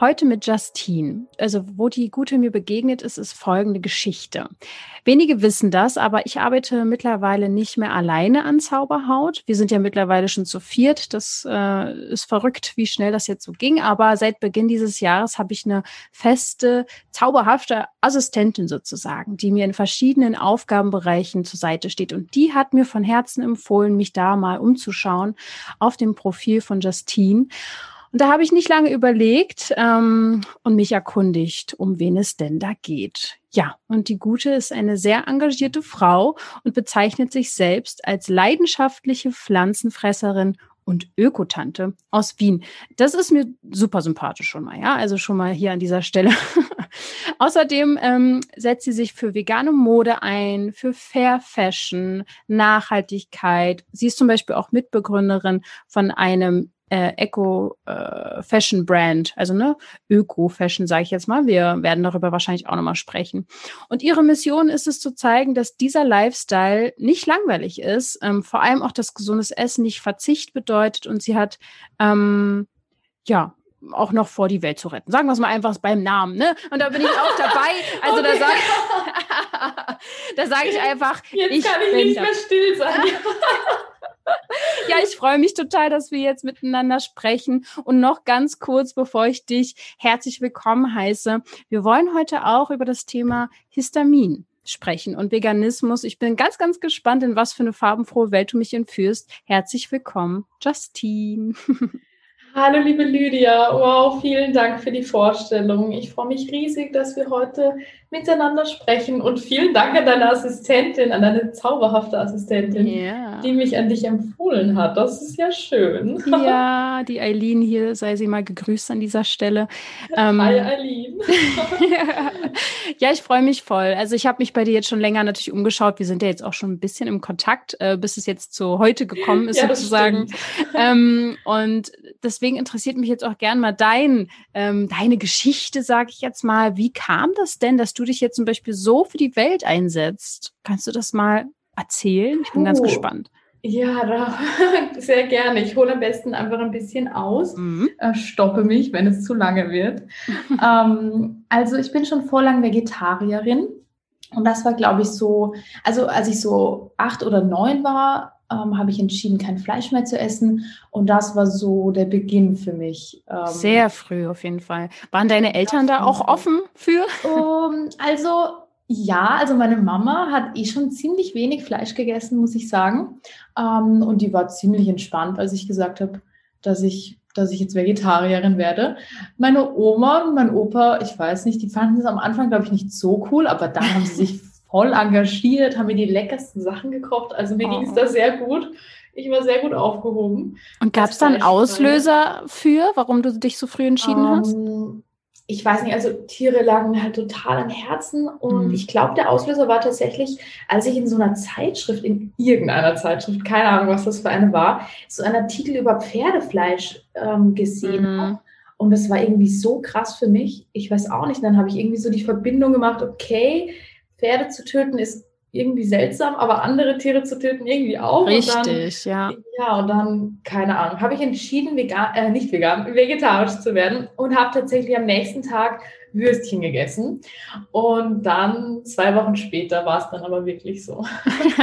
Heute mit Justine. Also, wo die Gute mir begegnet ist, ist folgende Geschichte. Wenige wissen das, aber ich arbeite mittlerweile nicht mehr alleine an Zauberhaut. Wir sind ja mittlerweile schon zu viert. Das äh, ist verrückt, wie schnell das jetzt so ging. Aber seit Beginn dieses Jahres habe ich eine feste, zauberhafte Assistentin sozusagen, die mir in verschiedenen Aufgabenbereichen zur Seite steht. Und die hat mir von Herzen empfohlen, mich da mal umzuschauen auf dem Profil von Justine. Und da habe ich nicht lange überlegt ähm, und mich erkundigt, um wen es denn da geht. Ja, und die Gute ist eine sehr engagierte Frau und bezeichnet sich selbst als leidenschaftliche Pflanzenfresserin und Ökotante aus Wien. Das ist mir super sympathisch schon mal, ja. Also schon mal hier an dieser Stelle. Außerdem ähm, setzt sie sich für vegane Mode ein, für Fair Fashion, Nachhaltigkeit. Sie ist zum Beispiel auch Mitbegründerin von einem äh, Eco-Fashion-Brand, äh, also ne, Öko-Fashion, sage ich jetzt mal. Wir werden darüber wahrscheinlich auch nochmal sprechen. Und ihre Mission ist es zu zeigen, dass dieser Lifestyle nicht langweilig ist, ähm, vor allem auch das gesundes Essen nicht Verzicht bedeutet und sie hat ähm, ja auch noch vor die Welt zu retten. Sagen wir es mal einfach beim Namen, ne? Und da bin ich auch dabei. Also okay. da sage da sag ich einfach, jetzt ich kann ich nicht mehr still sein. ja, ich freue mich total, dass wir jetzt miteinander sprechen. Und noch ganz kurz, bevor ich dich herzlich willkommen heiße, wir wollen heute auch über das Thema Histamin sprechen und Veganismus. Ich bin ganz, ganz gespannt, in was für eine farbenfrohe Welt du mich entführst. Herzlich willkommen, Justine. Hallo liebe Lydia, wow, vielen Dank für die Vorstellung. Ich freue mich riesig, dass wir heute miteinander sprechen und vielen Dank an deine Assistentin, an deine zauberhafte Assistentin, yeah. die mich an dich empfohlen hat. Das ist ja schön. Ja, die Eileen hier, sei sie mal gegrüßt an dieser Stelle. Ähm, Hi Eileen. ja, ich freue mich voll. Also ich habe mich bei dir jetzt schon länger natürlich umgeschaut. Wir sind ja jetzt auch schon ein bisschen im Kontakt, äh, bis es jetzt zu heute gekommen ist ja, sozusagen. Ähm, und deswegen interessiert mich jetzt auch gern mal dein, ähm, deine Geschichte, sage ich jetzt mal. Wie kam das denn, dass du dich jetzt zum Beispiel so für die Welt einsetzt. Kannst du das mal erzählen? Ich bin oh. ganz gespannt. Ja, sehr gerne. Ich hole am besten einfach ein bisschen aus, mhm. äh, stoppe mich, wenn es zu lange wird. ähm, also ich bin schon vorlang Vegetarierin und das war, glaube ich, so, also als ich so acht oder neun war, ähm, habe ich entschieden, kein Fleisch mehr zu essen. Und das war so der Beginn für mich. Ähm, Sehr früh auf jeden Fall. Waren deine Eltern da auch offen für? Um, also ja, also meine Mama hat eh schon ziemlich wenig Fleisch gegessen, muss ich sagen. Ähm, und die war ziemlich entspannt, als ich gesagt habe, dass ich dass ich jetzt Vegetarierin werde. Meine Oma und mein Opa, ich weiß nicht, die fanden es am Anfang, glaube ich, nicht so cool, aber dann haben sie sich voll engagiert, haben mir die leckersten Sachen gekocht. Also mir oh. ging es da sehr gut. Ich war sehr gut aufgehoben. Und gab es dann Auslöser für, warum du dich so früh entschieden um, hast? Ähm, ich weiß nicht, also Tiere lagen mir halt total am Herzen und mhm. ich glaube, der Auslöser war tatsächlich, als ich in so einer Zeitschrift, in irgendeiner Zeitschrift, keine Ahnung, was das für eine war, so einen Artikel über Pferdefleisch ähm, gesehen mhm. habe. Und das war irgendwie so krass für mich. Ich weiß auch nicht. Dann habe ich irgendwie so die Verbindung gemacht, okay, Pferde zu töten ist irgendwie seltsam, aber andere Tiere zu töten irgendwie auch. Richtig, dann, ja. Ja, und dann, keine Ahnung, habe ich entschieden, vegan, äh, nicht vegan, vegetarisch zu werden und habe tatsächlich am nächsten Tag Würstchen gegessen. Und dann, zwei Wochen später, war es dann aber wirklich so.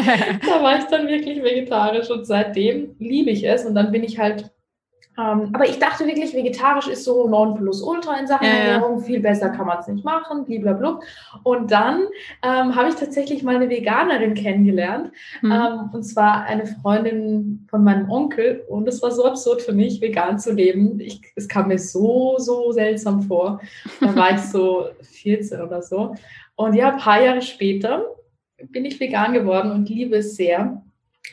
da war ich dann wirklich vegetarisch und seitdem liebe ich es. Und dann bin ich halt ähm, aber ich dachte wirklich, vegetarisch ist so non plus ultra in Sachen ja, Ernährung. Viel besser kann man es nicht machen, blablabla. Und dann ähm, habe ich tatsächlich mal eine Veganerin kennengelernt. Mhm. Ähm, und zwar eine Freundin von meinem Onkel. Und es war so absurd für mich, vegan zu leben. Ich, es kam mir so, so seltsam vor. Da war ich so 14 oder so. Und ja, ein paar Jahre später bin ich vegan geworden und liebe es sehr.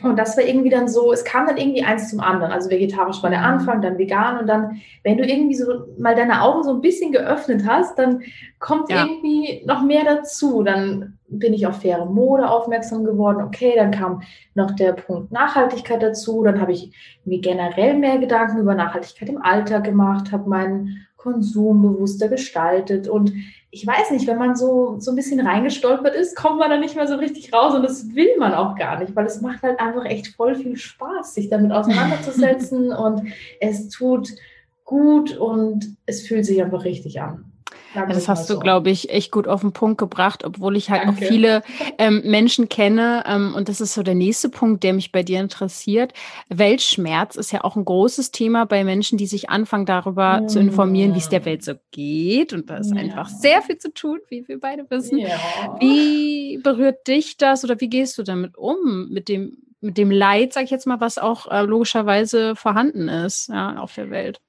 Und das war irgendwie dann so, es kam dann irgendwie eins zum anderen. Also vegetarisch war der Anfang, dann vegan und dann, wenn du irgendwie so mal deine Augen so ein bisschen geöffnet hast, dann kommt ja. irgendwie noch mehr dazu. Dann bin ich auf faire Mode aufmerksam geworden. Okay, dann kam noch der Punkt Nachhaltigkeit dazu. Dann habe ich mir generell mehr Gedanken über Nachhaltigkeit im Alltag gemacht, habe meinen Konsum bewusster gestaltet. Und ich weiß nicht, wenn man so, so ein bisschen reingestolpert ist, kommt man da nicht mehr so richtig raus. Und das will man auch gar nicht, weil es macht halt einfach echt voll viel Spaß, sich damit auseinanderzusetzen. und es tut gut und es fühlt sich einfach richtig an. Ja, das hast du, glaube ich, echt gut auf den Punkt gebracht, obwohl ich halt Danke. auch viele ähm, Menschen kenne. Ähm, und das ist so der nächste Punkt, der mich bei dir interessiert. Weltschmerz ist ja auch ein großes Thema bei Menschen, die sich anfangen, darüber ja. zu informieren, wie es der Welt so geht. Und da ist ja. einfach sehr viel zu tun, wie wir beide wissen. Wie berührt dich das oder wie gehst du damit um, mit dem, mit dem Leid, sag ich jetzt mal, was auch äh, logischerweise vorhanden ist ja, auf der Welt?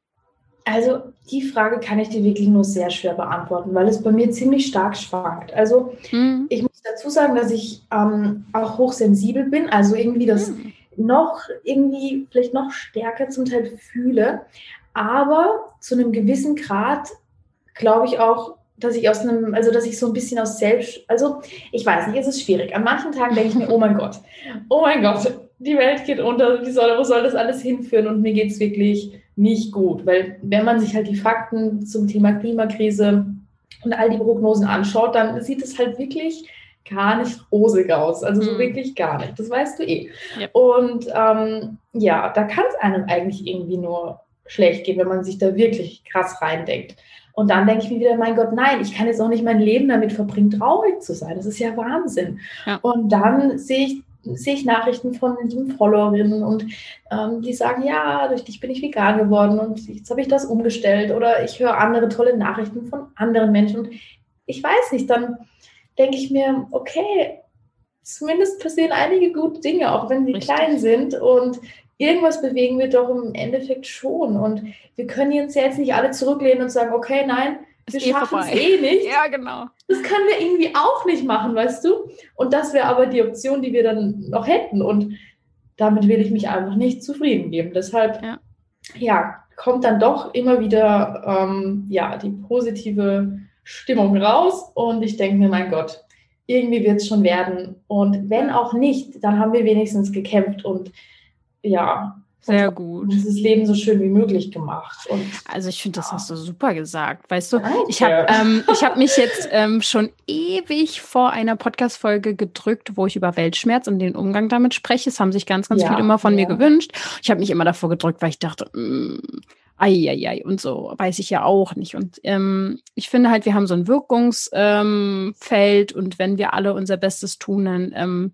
Also die Frage kann ich dir wirklich nur sehr schwer beantworten, weil es bei mir ziemlich stark schwankt. Also mhm. ich muss dazu sagen, dass ich ähm, auch hochsensibel bin, also irgendwie das mhm. noch irgendwie vielleicht noch stärker zum Teil fühle, aber zu einem gewissen Grad glaube ich auch, dass ich aus einem, also dass ich so ein bisschen aus selbst, also ich weiß nicht, es ist schwierig. An manchen Tagen denke ich mir, oh mein Gott, oh mein Gott, die Welt geht unter, wie soll, wo soll das alles hinführen? Und mir geht es wirklich nicht gut. Weil wenn man sich halt die Fakten zum Thema Klimakrise und all die Prognosen anschaut, dann sieht es halt wirklich gar nicht rosig aus. Also so mhm. wirklich gar nicht. Das weißt du eh. Ja. Und ähm, ja, da kann es einem eigentlich irgendwie nur schlecht gehen, wenn man sich da wirklich krass reindenkt. Und dann denke ich mir wieder, mein Gott, nein, ich kann jetzt auch nicht mein Leben damit verbringen, traurig zu sein. Das ist ja Wahnsinn. Ja. Und dann sehe ich sehe ich Nachrichten von lieben Followerinnen und ähm, die sagen, ja, durch dich bin ich vegan geworden und jetzt habe ich das umgestellt oder ich höre andere tolle Nachrichten von anderen Menschen und ich weiß nicht, dann denke ich mir, okay, zumindest passieren einige gute Dinge, auch wenn sie Richtig. klein sind und irgendwas bewegen wir doch im Endeffekt schon und wir können uns ja jetzt nicht alle zurücklehnen und sagen, okay, nein, wir eh schaffen es eh nicht. Ja, genau. Das können wir irgendwie auch nicht machen, weißt du? Und das wäre aber die Option, die wir dann noch hätten. Und damit will ich mich einfach nicht zufrieden geben. Deshalb, ja, ja kommt dann doch immer wieder ähm, ja, die positive Stimmung raus. Und ich denke mir, mein Gott, irgendwie wird es schon werden. Und wenn auch nicht, dann haben wir wenigstens gekämpft und ja, sehr gut. Dieses Leben so schön wie möglich gemacht. Und, also ich finde, das ja. hast du super gesagt. Weißt du, Danke. ich habe ähm, hab mich jetzt ähm, schon ewig vor einer Podcast-Folge gedrückt, wo ich über Weltschmerz und den Umgang damit spreche. Es haben sich ganz, ganz ja, viele immer von ja. mir gewünscht. Ich habe mich immer davor gedrückt, weil ich dachte, mm, Eieiei und so, weiß ich ja auch nicht. Und ähm, ich finde halt, wir haben so ein Wirkungsfeld ähm, und wenn wir alle unser Bestes tun, dann ähm,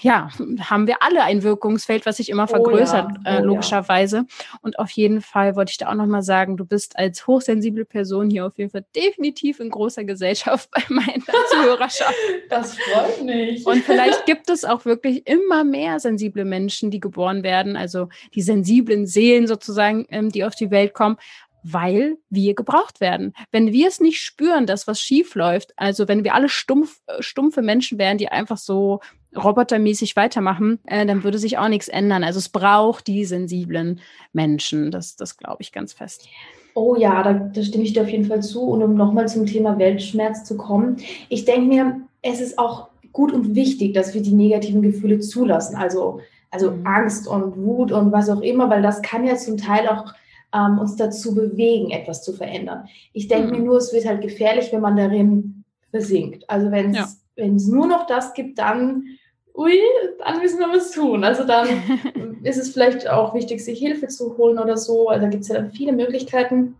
ja, haben wir alle ein Wirkungsfeld, was sich immer vergrößert, oh ja. oh äh, logischerweise. Ja. Und auf jeden Fall wollte ich da auch nochmal sagen, du bist als hochsensible Person hier auf jeden Fall definitiv in großer Gesellschaft bei meiner Zuhörerschaft. Das freut mich. Und vielleicht gibt es auch wirklich immer mehr sensible Menschen, die geboren werden, also die sensiblen Seelen sozusagen, ähm, die auf die Welt kommen weil wir gebraucht werden. Wenn wir es nicht spüren, dass was schief läuft, also wenn wir alle stumpf, äh, stumpfe Menschen wären, die einfach so robotermäßig weitermachen, äh, dann würde sich auch nichts ändern. Also es braucht die sensiblen Menschen. Das, das glaube ich ganz fest. Oh ja, da, da stimme ich dir auf jeden Fall zu. Und um nochmal zum Thema Weltschmerz zu kommen, ich denke mir, es ist auch gut und wichtig, dass wir die negativen Gefühle zulassen. Also, also mhm. Angst und Wut und was auch immer, weil das kann ja zum Teil auch ähm, uns dazu bewegen, etwas zu verändern. Ich denke mhm. mir nur, es wird halt gefährlich, wenn man darin versinkt. Also wenn es ja. nur noch das gibt, dann ui, dann müssen wir was tun. Also dann ist es vielleicht auch wichtig, sich Hilfe zu holen oder so. Also da gibt es ja dann viele Möglichkeiten.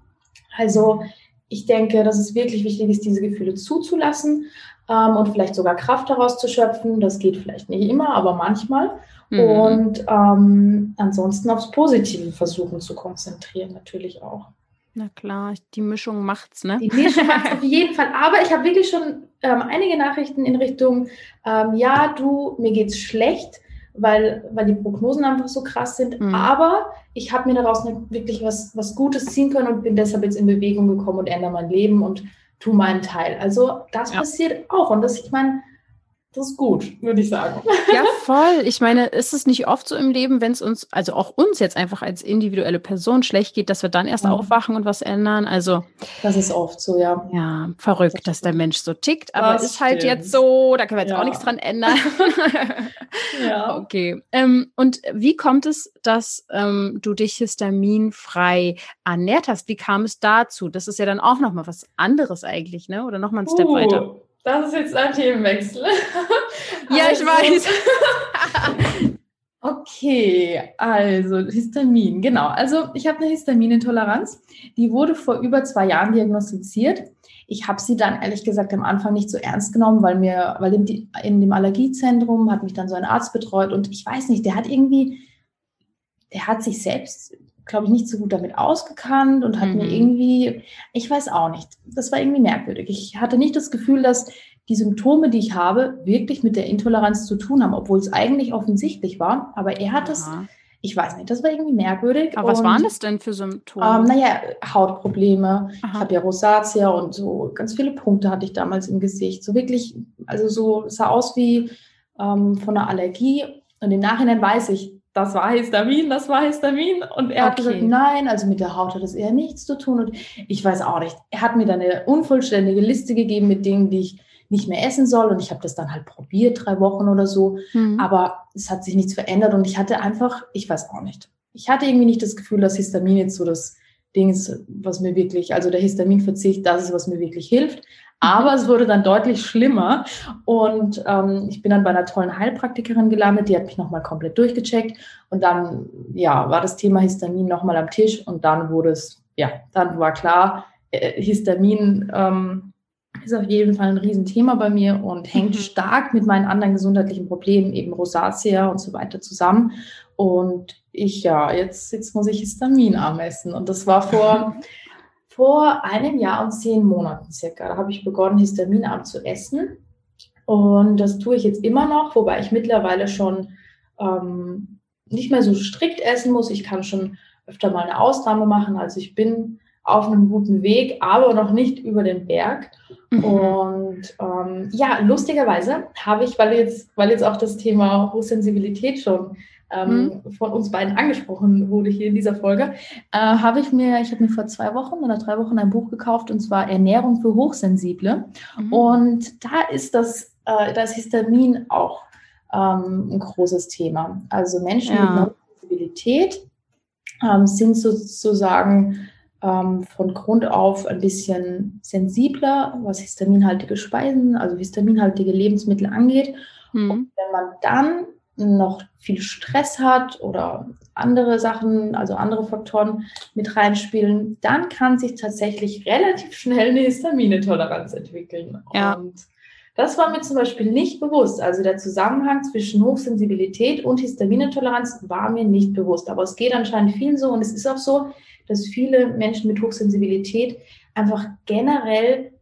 Also ich denke, dass es wirklich wichtig ist, diese Gefühle zuzulassen ähm, und vielleicht sogar Kraft daraus zu schöpfen. Das geht vielleicht nicht immer, aber manchmal. Mhm. Und ähm, ansonsten aufs Positive versuchen zu konzentrieren, natürlich auch. Na klar, die Mischung macht's, ne? Die Mischung macht's auf jeden Fall. Aber ich habe wirklich schon ähm, einige Nachrichten in Richtung, ähm, ja, du, mir geht's schlecht, weil, weil die Prognosen einfach so krass sind. Mhm. Aber ich habe mir daraus wirklich was, was Gutes ziehen können und bin deshalb jetzt in Bewegung gekommen und ändere mein Leben und tu meinen Teil. Also das ja. passiert auch. Und das, ich meine, das ist gut, würde ich sagen. Ja, voll. Ich meine, ist es nicht oft so im Leben, wenn es uns, also auch uns jetzt einfach als individuelle Person schlecht geht, dass wir dann erst mhm. aufwachen und was ändern? Also. Das ist oft so, ja. Ja, verrückt, das dass der Mensch so tickt, aber das ist halt stimmt. jetzt so, da können wir jetzt ja. auch nichts dran ändern. ja. Okay. Ähm, und wie kommt es, dass ähm, du dich histaminfrei ernährt hast? Wie kam es dazu? Das ist ja dann auch nochmal was anderes eigentlich, ne? Oder nochmal ein Step uh. weiter. Das ist jetzt ein Themenwechsel. ja, also, ich weiß. okay, also Histamin, genau. Also ich habe eine Histaminintoleranz. Die wurde vor über zwei Jahren diagnostiziert. Ich habe sie dann ehrlich gesagt am Anfang nicht so ernst genommen, weil mir, weil in, in dem Allergiezentrum hat mich dann so ein Arzt betreut und ich weiß nicht, der hat irgendwie, der hat sich selbst glaube ich, nicht so gut damit ausgekannt und hat mhm. mir irgendwie, ich weiß auch nicht, das war irgendwie merkwürdig. Ich hatte nicht das Gefühl, dass die Symptome, die ich habe, wirklich mit der Intoleranz zu tun haben, obwohl es eigentlich offensichtlich war. Aber er hat es, ich weiß nicht, das war irgendwie merkwürdig. Aber und, was waren das denn für Symptome? Ähm, naja, Hautprobleme. Aha. Ich habe ja Rosatia und so ganz viele Punkte hatte ich damals im Gesicht. So wirklich, also so sah aus wie ähm, von einer Allergie. Und im Nachhinein weiß ich, das war Histamin, das war Histamin. Und er okay. hat gesagt, nein, also mit der Haut hat das eher nichts zu tun. Und ich weiß auch nicht. Er hat mir dann eine unvollständige Liste gegeben mit Dingen, die ich nicht mehr essen soll. Und ich habe das dann halt probiert, drei Wochen oder so. Mhm. Aber es hat sich nichts verändert. Und ich hatte einfach, ich weiß auch nicht. Ich hatte irgendwie nicht das Gefühl, dass Histamin jetzt so das Ding ist, was mir wirklich, also der Histaminverzicht, das ist, was mir wirklich hilft. Aber es wurde dann deutlich schlimmer. Und ähm, ich bin dann bei einer tollen Heilpraktikerin gelandet, die hat mich nochmal komplett durchgecheckt. Und dann, ja, war das Thema Histamin nochmal am Tisch. Und dann wurde es, ja, dann war klar, äh, Histamin ähm, ist auf jeden Fall ein Riesenthema bei mir und hängt mhm. stark mit meinen anderen gesundheitlichen Problemen, eben Rosatia und so weiter zusammen. Und ich, ja, jetzt, jetzt muss ich Histamin ermessen und das war vor vor einem Jahr und zehn Monaten circa. Da habe ich begonnen, Histaminarm zu essen. Und das tue ich jetzt immer noch, wobei ich mittlerweile schon ähm, nicht mehr so strikt essen muss. Ich kann schon öfter mal eine Ausnahme machen. Also ich bin auf einem guten Weg, aber noch nicht über den Berg. Mhm. Und ähm, ja, lustigerweise habe ich, weil jetzt, weil jetzt auch das Thema Hochsensibilität schon ähm, mhm. von uns beiden angesprochen wurde hier in dieser Folge, äh, habe ich mir, ich habe mir vor zwei Wochen oder drei Wochen ein Buch gekauft und zwar Ernährung für Hochsensible. Mhm. Und da ist das, äh, das Histamin auch ähm, ein großes Thema. Also Menschen ja. mit einer Hochsensibilität ähm, sind sozusagen ähm, von Grund auf ein bisschen sensibler, was histaminhaltige Speisen, also histaminhaltige Lebensmittel angeht. Mhm. Und wenn man dann noch viel Stress hat oder andere Sachen, also andere Faktoren mit reinspielen, dann kann sich tatsächlich relativ schnell eine Histaminintoleranz entwickeln. Ja. Und das war mir zum Beispiel nicht bewusst. Also der Zusammenhang zwischen Hochsensibilität und Histaminintoleranz war mir nicht bewusst. Aber es geht anscheinend vielen so und es ist auch so, dass viele Menschen mit Hochsensibilität einfach generell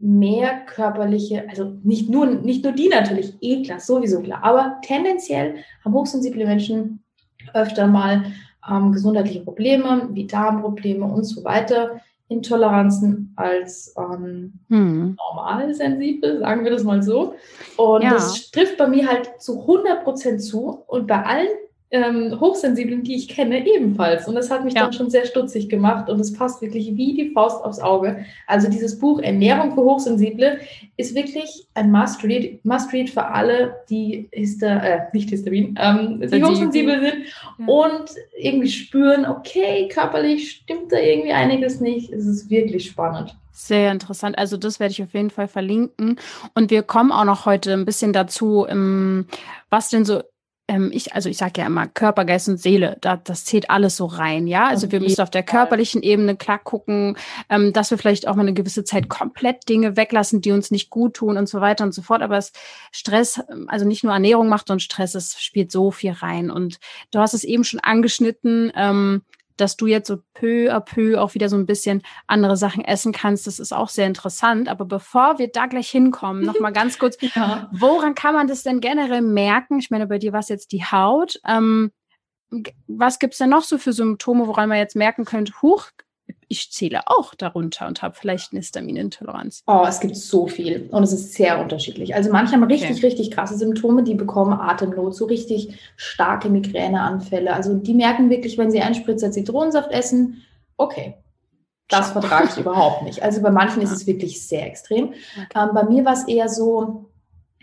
mehr körperliche, also nicht nur, nicht nur die natürlich, eh klar, sowieso klar, aber tendenziell haben hochsensible Menschen öfter mal ähm, gesundheitliche Probleme, wie Darmprobleme und so weiter, Intoleranzen als ähm, hm. normal sensibel, sagen wir das mal so. Und ja. das trifft bei mir halt zu 100 Prozent zu. Und bei allen ähm, Hochsensiblen, die ich kenne, ebenfalls. Und das hat mich ja. dann schon sehr stutzig gemacht und es passt wirklich wie die Faust aufs Auge. Also dieses Buch Ernährung für Hochsensible ist wirklich ein Must-Read Must -read für alle, die Hister äh, nicht Histamin, ähm, die hochsensibel sind ja. und irgendwie spüren, okay, körperlich stimmt da irgendwie einiges nicht. Es ist wirklich spannend. Sehr interessant. Also das werde ich auf jeden Fall verlinken. Und wir kommen auch noch heute ein bisschen dazu, was denn so ähm, ich, also ich sage ja immer Körper, Geist und Seele, da, das zählt alles so rein, ja. Also wir müssen auf der körperlichen Ebene klar gucken, ähm, dass wir vielleicht auch mal eine gewisse Zeit komplett Dinge weglassen, die uns nicht gut tun und so weiter und so fort. Aber es Stress, also nicht nur Ernährung macht und Stress, es spielt so viel rein. Und du hast es eben schon angeschnitten, ähm, dass du jetzt so peu à peu auch wieder so ein bisschen andere Sachen essen kannst. Das ist auch sehr interessant. Aber bevor wir da gleich hinkommen, noch mal ganz kurz, ja. woran kann man das denn generell merken? Ich meine, bei dir war es jetzt die Haut. Ähm, was gibt's denn noch so für Symptome, woran man jetzt merken könnte, huch, ich zähle auch darunter und habe vielleicht eine Histaminintoleranz. Oh, es gibt so viel und es ist sehr unterschiedlich. Also manche haben richtig, okay. richtig krasse Symptome, die bekommen Atemnot, so richtig starke Migräneanfälle. Also die merken wirklich, wenn sie einen Spritzer Zitronensaft essen, okay, das vertrage ich überhaupt nicht. Also bei manchen ja. ist es wirklich sehr extrem. Okay. Ähm, bei mir war es eher so,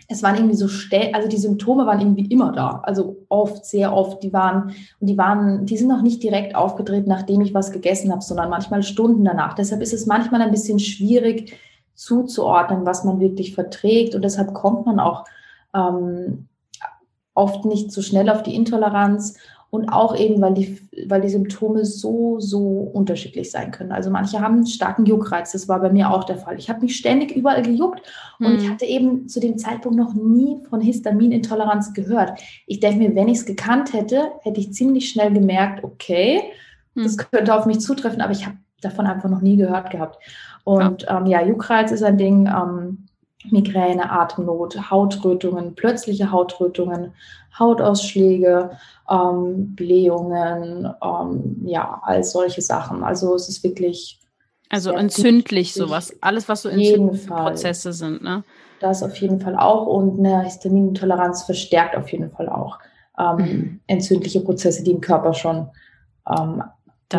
es waren irgendwie so also die Symptome waren irgendwie immer da, also oft, sehr oft. Die waren, und die waren, die sind noch nicht direkt aufgetreten, nachdem ich was gegessen habe, sondern manchmal Stunden danach. Deshalb ist es manchmal ein bisschen schwierig zuzuordnen, was man wirklich verträgt. Und deshalb kommt man auch ähm, oft nicht so schnell auf die Intoleranz und auch eben, weil die, weil die Symptome so, so unterschiedlich sein können. Also manche haben einen starken Juckreiz, das war bei mir auch der Fall. Ich habe mich ständig überall gejuckt und mhm. ich hatte eben zu dem Zeitpunkt noch nie von Histaminintoleranz gehört. Ich denke mir, wenn ich es gekannt hätte, hätte ich ziemlich schnell gemerkt, okay, mhm. das könnte auf mich zutreffen, aber ich habe davon einfach noch nie gehört gehabt. Und ja, ähm, ja Juckreiz ist ein Ding. Ähm, Migräne, Atemnot, Hautrötungen, plötzliche Hautrötungen, Hautausschläge, ähm, Blähungen, ähm, ja, all solche Sachen. Also es ist wirklich. Also entzündlich sowas, alles, was so entzündliche Prozesse sind, ne? Das auf jeden Fall auch und eine Histaminintoleranz verstärkt auf jeden Fall auch ähm, mhm. entzündliche Prozesse, die im Körper schon ähm,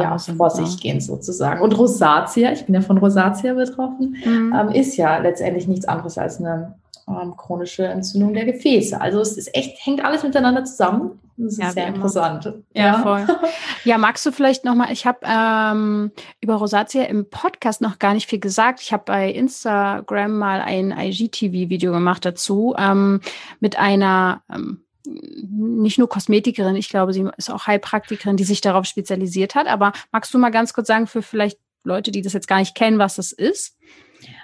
ja, vor sich gehen sozusagen. Und Rosatia, ich bin ja von Rosatia betroffen, mhm. ähm, ist ja letztendlich nichts anderes als eine ähm, chronische Entzündung der Gefäße. Also es ist echt, hängt alles miteinander zusammen. Das ist ja, sehr interessant. Ja, ja, voll. Ja, magst du vielleicht nochmal, ich habe ähm, über Rosatia im Podcast noch gar nicht viel gesagt. Ich habe bei Instagram mal ein IGTV-Video gemacht dazu ähm, mit einer ähm, nicht nur Kosmetikerin, ich glaube, sie ist auch Heilpraktikerin, die sich darauf spezialisiert hat. Aber magst du mal ganz kurz sagen, für vielleicht Leute, die das jetzt gar nicht kennen, was das ist?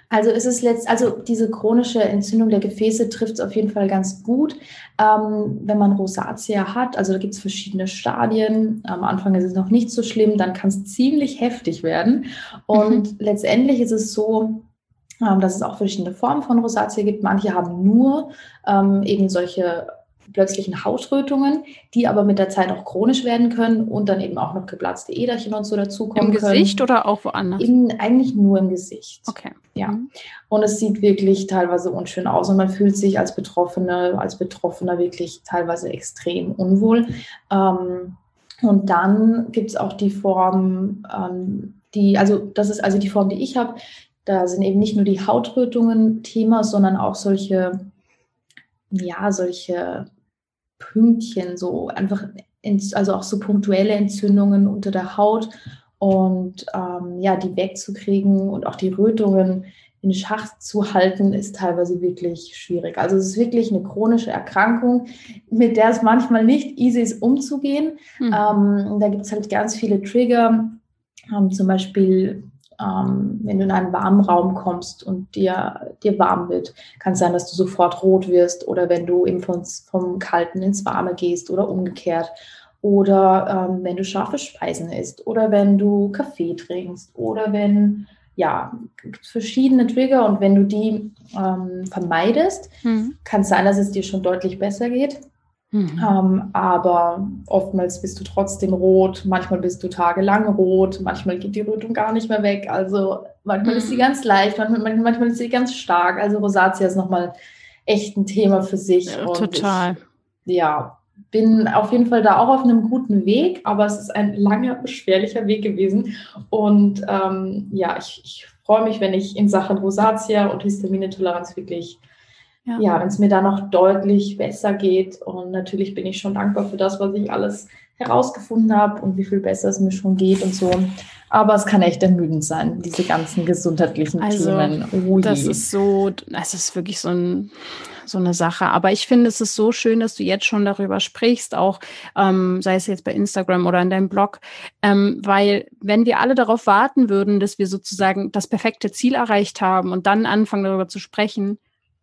Also ist es letzt, also diese chronische Entzündung der Gefäße trifft es auf jeden Fall ganz gut, ähm, wenn man Rosatia hat. Also da gibt es verschiedene Stadien. Am Anfang ist es noch nicht so schlimm, dann kann es ziemlich heftig werden. Und mhm. letztendlich ist es so, ähm, dass es auch verschiedene Formen von Rosatia gibt. Manche haben nur ähm, eben solche plötzlichen Hautrötungen, die aber mit der Zeit auch chronisch werden können und dann eben auch noch geplatzte Äderchen und so dazukommen Im können. Im Gesicht oder auch woanders? In, eigentlich nur im Gesicht. Okay. Ja. Mhm. Und es sieht wirklich teilweise unschön aus und man fühlt sich als Betroffene, als Betroffener wirklich teilweise extrem unwohl. Ähm, und dann gibt es auch die Form, ähm, die, also das ist also die Form, die ich habe. Da sind eben nicht nur die Hautrötungen Thema, sondern auch solche, ja, solche Pünktchen, so einfach, also auch so punktuelle Entzündungen unter der Haut und ähm, ja, die wegzukriegen und auch die Rötungen in Schach zu halten, ist teilweise wirklich schwierig. Also es ist wirklich eine chronische Erkrankung, mit der es manchmal nicht easy ist, umzugehen. Mhm. Ähm, da gibt es halt ganz viele Trigger, ähm, zum Beispiel ähm, wenn du in einen warmen Raum kommst und dir, dir warm wird, kann es sein, dass du sofort rot wirst oder wenn du eben vom, vom Kalten ins Warme gehst oder umgekehrt. Oder ähm, wenn du scharfe Speisen isst oder wenn du Kaffee trinkst oder wenn, ja, verschiedene Trigger und wenn du die ähm, vermeidest, mhm. kann es sein, dass es dir schon deutlich besser geht. Mhm. Ähm, aber oftmals bist du trotzdem rot, manchmal bist du tagelang rot, manchmal geht die Rötung gar nicht mehr weg. Also manchmal mhm. ist sie mhm. ganz leicht, manchmal, manchmal ist sie ganz stark. Also Rosatia ist nochmal echt ein Thema für sich. Ja, total. Ich, ja, bin auf jeden Fall da auch auf einem guten Weg, aber es ist ein langer, beschwerlicher Weg gewesen. Und ähm, ja, ich, ich freue mich, wenn ich in Sachen Rosatia und Histaminintoleranz wirklich ja, ja wenn es mir da noch deutlich besser geht. Und natürlich bin ich schon dankbar für das, was ich alles herausgefunden habe und wie viel besser es mir schon geht und so. Aber es kann echt ermüdend sein, diese ganzen gesundheitlichen also, Themen. Oh das ist so, es ist wirklich so, ein, so eine Sache. Aber ich finde, es ist so schön, dass du jetzt schon darüber sprichst, auch ähm, sei es jetzt bei Instagram oder in deinem Blog, ähm, weil wenn wir alle darauf warten würden, dass wir sozusagen das perfekte Ziel erreicht haben und dann anfangen darüber zu sprechen,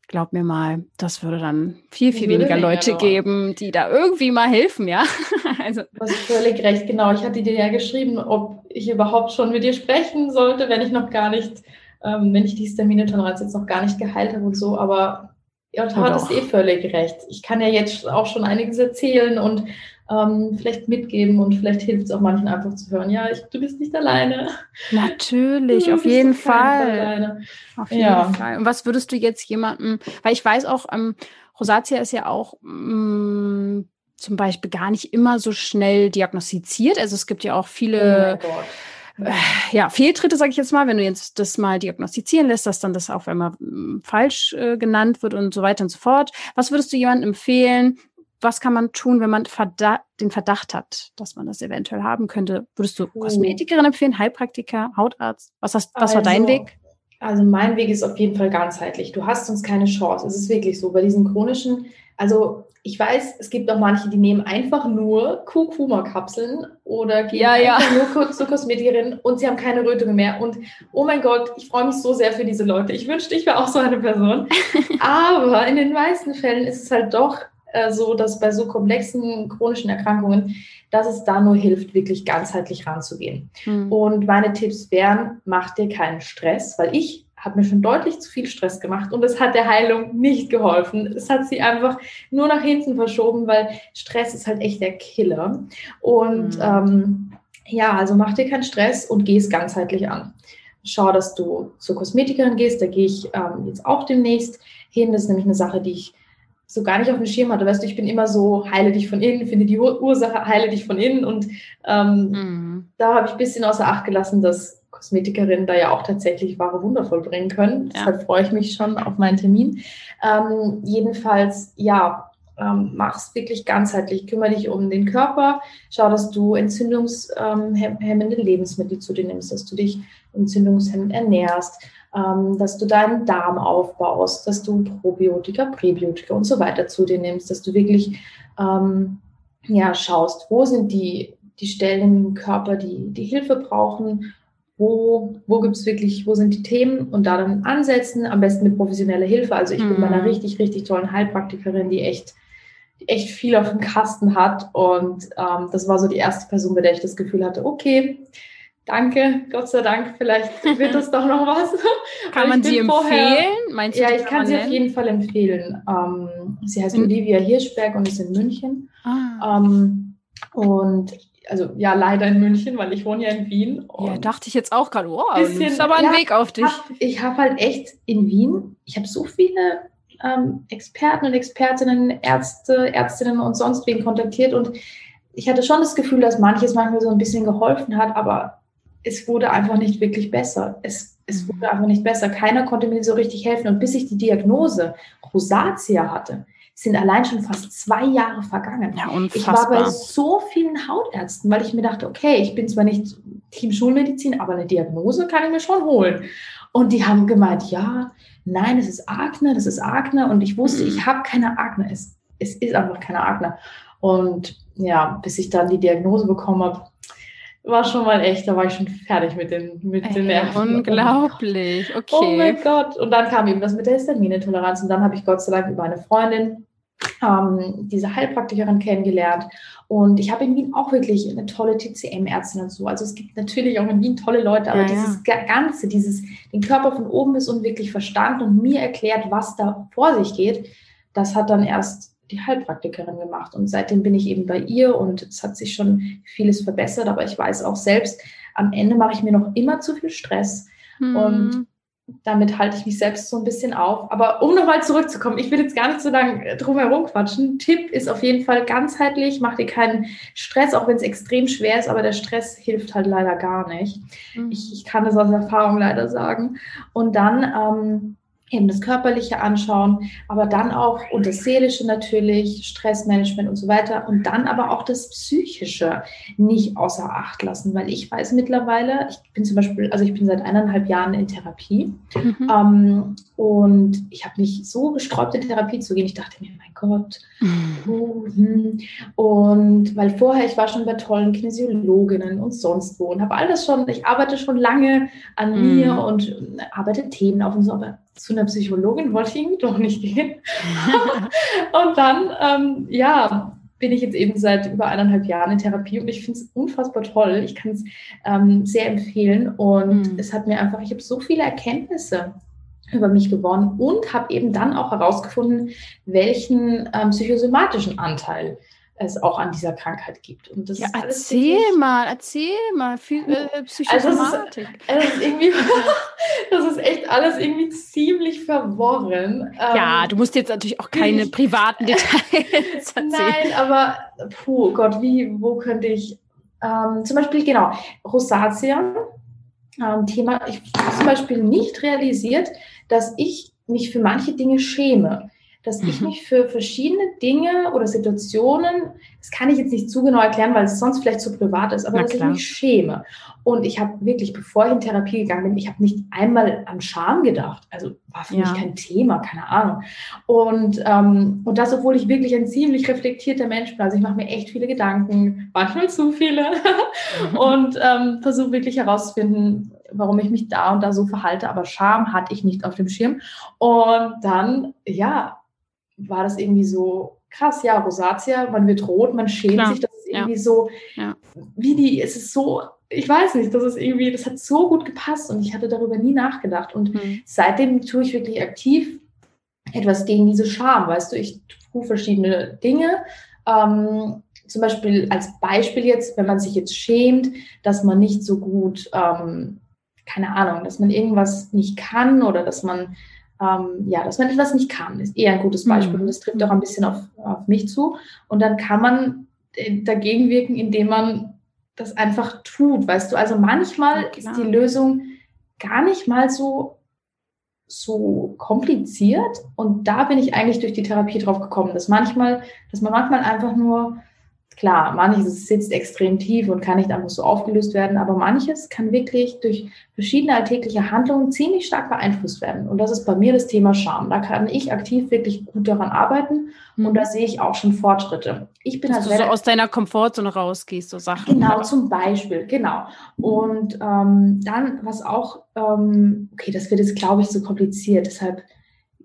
glaub mir mal, das würde dann viel, viel weniger Leute genau. geben, die da irgendwie mal helfen, ja. also. Du hast völlig recht, genau. Ich hatte dir ja geschrieben, ob ich überhaupt schon mit dir sprechen sollte, wenn ich noch gar nicht, ähm, wenn ich die Histaminetoleranz jetzt noch gar nicht geheilt habe und so, aber ja, du hattest eh völlig recht. Ich kann ja jetzt auch schon einiges erzählen und ähm, vielleicht mitgeben und vielleicht hilft es auch manchen einfach zu hören, ja, ich, du bist nicht alleine. Natürlich, auf jeden Fall. Auf jeden ja. Fall. Und was würdest du jetzt jemandem, weil ich weiß auch, ähm, Rosatia ist ja auch mh, mm, zum Beispiel gar nicht immer so schnell diagnostiziert. Also es gibt ja auch viele oh äh, ja, Fehltritte, sage ich jetzt mal, wenn du jetzt das mal diagnostizieren lässt, dass dann das einmal mm, falsch äh, genannt wird und so weiter und so fort. Was würdest du jemandem empfehlen? Was kann man tun, wenn man Verdacht, den Verdacht hat, dass man das eventuell haben könnte? Würdest du oh. Kosmetikerin empfehlen, Heilpraktiker, Hautarzt? Was, hast, was also, war dein also, Weg? Also mein Weg ist auf jeden Fall ganzheitlich. Du hast uns keine Chance. Es ist wirklich so. Bei diesen chronischen, also ich weiß, es gibt auch manche, die nehmen einfach nur Kurkuma-Kapseln oder gehen ja, ja. nur zur Kosmetikerin und sie haben keine Rötungen mehr. Und oh mein Gott, ich freue mich so sehr für diese Leute. Ich wünschte, ich wäre auch so eine Person. Aber in den meisten Fällen ist es halt doch äh, so, dass bei so komplexen chronischen Erkrankungen, dass es da nur hilft, wirklich ganzheitlich ranzugehen. Mhm. Und meine Tipps wären, mach dir keinen Stress, weil ich habe mir schon deutlich zu viel Stress gemacht und es hat der Heilung nicht geholfen. Es hat sie einfach nur nach hinten verschoben, weil Stress ist halt echt der Killer. Und mhm. ähm, ja, also mach dir keinen Stress und geh es ganzheitlich an. Schau, dass du zur Kosmetikerin gehst. Da gehe ich ähm, jetzt auch demnächst hin. Das ist nämlich eine Sache, die ich so gar nicht auf dem Schirm hatte. Weißt du, ich bin immer so, heile dich von innen, finde die Ursache, heile dich von innen. Und ähm, mhm. da habe ich ein bisschen außer Acht gelassen, dass Kosmetikerinnen da ja auch tatsächlich wahre Wunder vollbringen können. Ja. Deshalb freue ich mich schon auf meinen Termin. Ähm, jedenfalls, ja, ähm, mach's wirklich ganzheitlich. Kümmere dich um den Körper. Schau, dass du entzündungshemmende Lebensmittel zu dir nimmst, dass du dich entzündungshemmend ernährst ähm, dass du deinen Darm aufbaust, dass du Probiotika, Präbiotika und so weiter zu dir nimmst, dass du wirklich ähm, ja, schaust, wo sind die, die Stellen im Körper, die, die Hilfe brauchen, wo, wo gibt es wirklich, wo sind die Themen und da dann ansetzen, am besten mit professioneller Hilfe. Also ich mhm. bin bei einer richtig, richtig tollen Heilpraktikerin, die echt, die echt viel auf dem Kasten hat und ähm, das war so die erste Person, bei der ich das Gefühl hatte, okay, Danke, Gott sei Dank, vielleicht wird das doch noch was. Kann man sie empfehlen? Vorher, ja, ich kann sie auf jeden Fall empfehlen. Ähm, sie heißt mhm. Olivia Hirschberg und ist in München. Ah. Ähm, und also ja, leider in München, weil ich wohne ja in Wien. Ja, dachte ich jetzt auch gerade, wow, bisschen, ist aber ein ja, Weg auf dich. Hab, ich habe halt echt in Wien, ich habe so viele ähm, Experten und Expertinnen, Ärzte, Ärztinnen und sonst wen kontaktiert und ich hatte schon das Gefühl, dass manches manchmal so ein bisschen geholfen hat, aber es wurde einfach nicht wirklich besser. Es, es mhm. wurde einfach nicht besser. Keiner konnte mir so richtig helfen. Und bis ich die Diagnose Rosatia hatte, sind allein schon fast zwei Jahre vergangen. Ja, unfassbar. Ich war bei so vielen Hautärzten, weil ich mir dachte, okay, ich bin zwar nicht Team Schulmedizin, aber eine Diagnose kann ich mir schon holen. Und die haben gemeint, ja, nein, es ist Akne, das ist Akne. Und ich wusste, ich habe keine Akne. Es, es ist einfach keine Akne. Und ja, bis ich dann die Diagnose bekommen habe, war schon mal echt, da war ich schon fertig mit den, mit Ey, den Nerven. Unglaublich, okay. Oh mein Gott. Und dann kam eben das mit der Histaminintoleranz und dann habe ich Gott sei Dank über eine Freundin ähm, diese Heilpraktikerin kennengelernt. Und ich habe in Wien auch wirklich eine tolle TCM-Ärztin und so. Also es gibt natürlich auch in Wien tolle Leute, aber ja, dieses ja. Ganze, dieses den Körper von oben bis unten wirklich verstanden und mir erklärt, was da vor sich geht, das hat dann erst die Heilpraktikerin gemacht. Und seitdem bin ich eben bei ihr und es hat sich schon vieles verbessert, aber ich weiß auch selbst, am Ende mache ich mir noch immer zu viel Stress. Mhm. Und damit halte ich mich selbst so ein bisschen auf. Aber um nochmal zurückzukommen, ich will jetzt gar nicht so lange drum herum quatschen. Tipp ist auf jeden Fall ganzheitlich, mach dir keinen Stress, auch wenn es extrem schwer ist, aber der Stress hilft halt leider gar nicht. Mhm. Ich, ich, kann das aus Erfahrung leider sagen. Und dann ähm, eben das Körperliche anschauen, aber dann auch und das Seelische natürlich, Stressmanagement und so weiter und dann aber auch das Psychische nicht außer Acht lassen, weil ich weiß mittlerweile, ich bin zum Beispiel, also ich bin seit eineinhalb Jahren in Therapie mhm. ähm, und ich habe mich so gesträubt, in Therapie zu gehen. Ich dachte mir, mein Gott. Mhm. Oh, hm. Und weil vorher, ich war schon bei tollen Kinesiologinnen und sonst wo und habe alles schon, ich arbeite schon lange an mhm. mir und arbeite Themen auf und so, aber zu einer Psychologin wollte ich doch nicht gehen. und dann, ähm, ja, bin ich jetzt eben seit über eineinhalb Jahren in Therapie und ich finde es unfassbar toll. Ich kann es ähm, sehr empfehlen und mhm. es hat mir einfach, ich habe so viele Erkenntnisse über mich gewonnen und habe eben dann auch herausgefunden, welchen ähm, psychosomatischen Anteil es auch an dieser Krankheit gibt. Und das ja, erzähl mal, erzähl mal, viel, äh, Psychosomatik. Also es ist, irgendwie, das ist echt alles irgendwie ziemlich verworren. Ja, ähm, du musst jetzt natürlich auch keine privaten Details erzählen. Nein, aber puh, Gott, wie, wo könnte ich, ähm, zum Beispiel, genau, Rosatia, ähm, Thema, ich habe zum Beispiel nicht realisiert, dass ich mich für manche Dinge schäme dass ich mhm. mich für verschiedene Dinge oder Situationen, das kann ich jetzt nicht zu genau erklären, weil es sonst vielleicht zu privat ist, aber dass ich mich schäme. Und ich habe wirklich, bevor ich in Therapie gegangen bin, ich habe nicht einmal an Scham gedacht. Also war für ja. mich kein Thema, keine Ahnung. Und, ähm, und das, obwohl ich wirklich ein ziemlich reflektierter Mensch bin. Also ich mache mir echt viele Gedanken, manchmal zu viele. Mhm. und ähm, versuche wirklich herauszufinden, warum ich mich da und da so verhalte. Aber Scham hatte ich nicht auf dem Schirm. Und dann, ja, war das irgendwie so krass, ja, Rosatia, man wird rot, man schämt Klar. sich, das ist irgendwie ja. so, ja. wie die, es ist so, ich weiß nicht, das ist irgendwie, das hat so gut gepasst und ich hatte darüber nie nachgedacht. Und mhm. seitdem tue ich wirklich aktiv etwas gegen diese Scham, weißt du, ich tue verschiedene Dinge. Ähm, zum Beispiel als Beispiel jetzt, wenn man sich jetzt schämt, dass man nicht so gut, ähm, keine Ahnung, dass man irgendwas nicht kann oder dass man ähm, ja, dass man etwas nicht kann, ist eher ein gutes Beispiel mhm. und das trifft auch ein bisschen auf, auf mich zu. Und dann kann man äh, dagegen wirken, indem man das einfach tut, weißt du. Also manchmal ja, ist die Lösung gar nicht mal so so kompliziert und da bin ich eigentlich durch die Therapie drauf gekommen, dass manchmal, dass man manchmal einfach nur Klar, manches sitzt extrem tief und kann nicht einfach so aufgelöst werden, aber manches kann wirklich durch verschiedene alltägliche Handlungen ziemlich stark beeinflusst werden. Und das ist bei mir das Thema Scham. Da kann ich aktiv wirklich gut daran arbeiten und mhm. da sehe ich auch schon Fortschritte. Ich bin Dass halt du so aus deiner Komfortzone rausgehst, so Sachen. Genau, oder? zum Beispiel, genau. Und ähm, dann, was auch, ähm, okay, das wird jetzt, glaube ich, so kompliziert, deshalb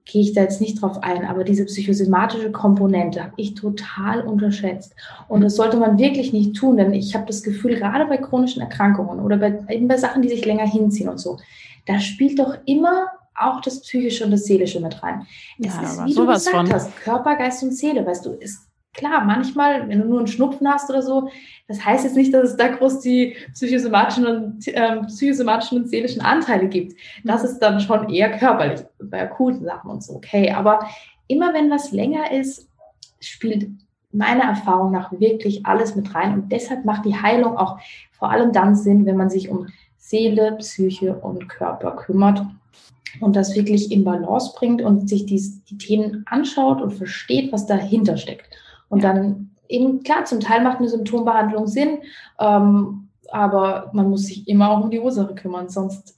gehe ich da jetzt nicht drauf ein, aber diese psychosomatische Komponente habe ich total unterschätzt. Und das sollte man wirklich nicht tun, denn ich habe das Gefühl, gerade bei chronischen Erkrankungen oder bei, eben bei Sachen, die sich länger hinziehen und so, da spielt doch immer auch das Psychische und das Seelische mit rein. Es ja, ist, wie du gesagt von. hast, Körper, Geist und Seele, weißt du, es klar, manchmal, wenn du nur einen Schnupfen hast oder so, das heißt jetzt nicht, dass es da groß die psychosomatischen und, äh, psychosomatischen und seelischen Anteile gibt. Das mhm. ist dann schon eher körperlich, bei akuten Sachen und so, okay. Aber immer wenn was länger ist, spielt meiner Erfahrung nach wirklich alles mit rein. Und deshalb macht die Heilung auch vor allem dann Sinn, wenn man sich um Seele, Psyche und Körper kümmert und das wirklich in Balance bringt und sich die, die Themen anschaut und versteht, was dahinter steckt. Und dann eben, klar, zum Teil macht eine Symptombehandlung Sinn, ähm, aber man muss sich immer auch um die Ursache kümmern, sonst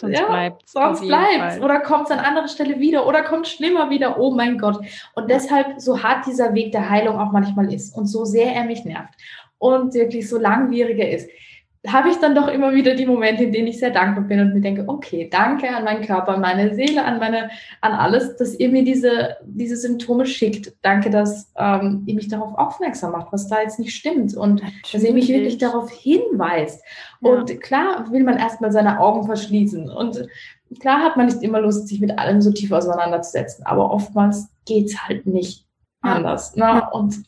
Sonst ja, bleibt Sonst bleibt Oder kommt es an anderer Stelle wieder oder kommt schlimmer wieder. Oh mein Gott. Und deshalb, so hart dieser Weg der Heilung auch manchmal ist und so sehr er mich nervt und wirklich so langwieriger ist, habe ich dann doch immer wieder die Momente, in denen ich sehr dankbar bin und mir denke, okay, danke an meinen Körper, an meine Seele, an meine, an alles, dass ihr mir diese, diese Symptome schickt. Danke, dass ähm, ihr mich darauf aufmerksam macht, was da jetzt nicht stimmt und Natürlich. dass ihr mich wirklich darauf hinweist. Ja. Und klar will man erstmal seine Augen verschließen und klar hat man nicht immer Lust, sich mit allem so tief auseinanderzusetzen, aber oftmals geht's halt nicht anders. Ne? Und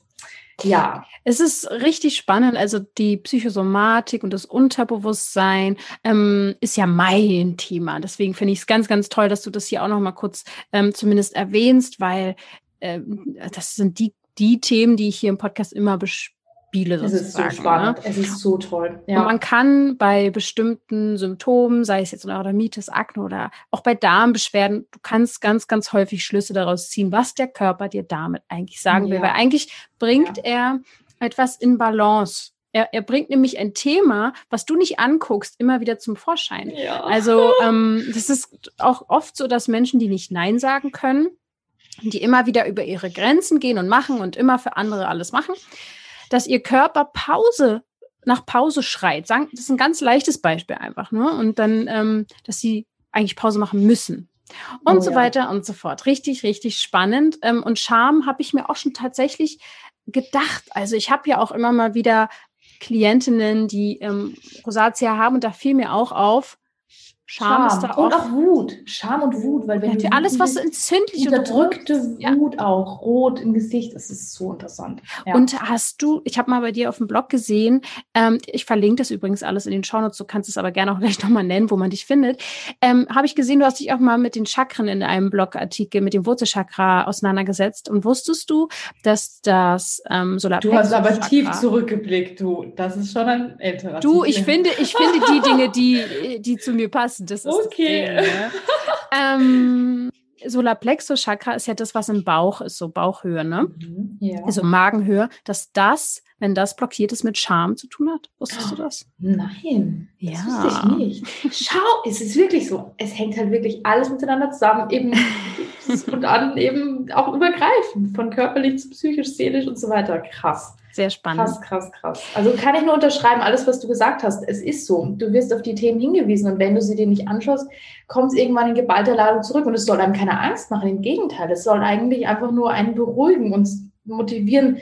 ja. Es ist richtig spannend. Also die Psychosomatik und das Unterbewusstsein ähm, ist ja mein Thema. Deswegen finde ich es ganz, ganz toll, dass du das hier auch noch mal kurz ähm, zumindest erwähnst, weil ähm, das sind die, die Themen, die ich hier im Podcast immer bespreche Spiele sozusagen. Es ist so spannend, ne? es ist so toll. Ja. Und man kann bei bestimmten Symptomen, sei es jetzt Neurodermitis, Akne oder auch bei Darmbeschwerden, du kannst ganz, ganz häufig Schlüsse daraus ziehen, was der Körper dir damit eigentlich sagen ja. will. Weil eigentlich bringt ja. er etwas in Balance. Er, er, bringt nämlich ein Thema, was du nicht anguckst, immer wieder zum Vorschein. Also ähm, das ist auch oft so, dass Menschen, die nicht Nein sagen können, die immer wieder über ihre Grenzen gehen und machen und immer für andere alles machen, dass ihr Körper Pause nach Pause schreit. Das ist ein ganz leichtes Beispiel einfach. Ne? Und dann, ähm, dass sie eigentlich Pause machen müssen. Und oh, so ja. weiter und so fort. Richtig, richtig spannend. Ähm, und Scham habe ich mir auch schon tatsächlich gedacht. Also ich habe ja auch immer mal wieder Klientinnen, die ähm, Rosatia haben und da fiel mir auch auf, Scham, Scham, ist da. Und auch Wut. Scham und Wut. Weil wenn ja, alles, was entzündlich unterdrückte und Wut ja. auch, rot im Gesicht, das ist so interessant. Ja. Und hast du, ich habe mal bei dir auf dem Blog gesehen, ähm, ich verlinke das übrigens alles in den Shownotes, du kannst es aber gerne auch gleich nochmal nennen, wo man dich findet. Ähm, habe ich gesehen, du hast dich auch mal mit den Chakren in einem Blogartikel, mit dem Wurzelchakra auseinandergesetzt. Und wusstest du, dass das ähm, Solarplexus... Du hast aber tief zurückgeblickt, du. Das ist schon ein älterer Du, ich finde, ich finde die Dinge, die, die zu mir passen, das ist okay. Das Ding, ne? ähm, Solarplexus-Chakra ist ja das, was im Bauch ist, so Bauchhöhe, ne? Mhm, ja. Also Magenhöhe, dass das, wenn das blockiert ist, mit Scham zu tun hat. Wusstest oh, du das? Nein, ja. das wusste ich nicht. Schau, es ist wirklich so. Es hängt halt wirklich alles miteinander zusammen, eben und dann eben auch übergreifend, von körperlich zu psychisch, seelisch und so weiter. Krass. Sehr spannend. Krass, krass, krass. Also kann ich nur unterschreiben, alles, was du gesagt hast. Es ist so. Du wirst auf die Themen hingewiesen und wenn du sie dir nicht anschaust, kommt es irgendwann in geballter Ladung zurück und es soll einem keine Angst machen. Im Gegenteil, es soll eigentlich einfach nur einen beruhigen und motivieren,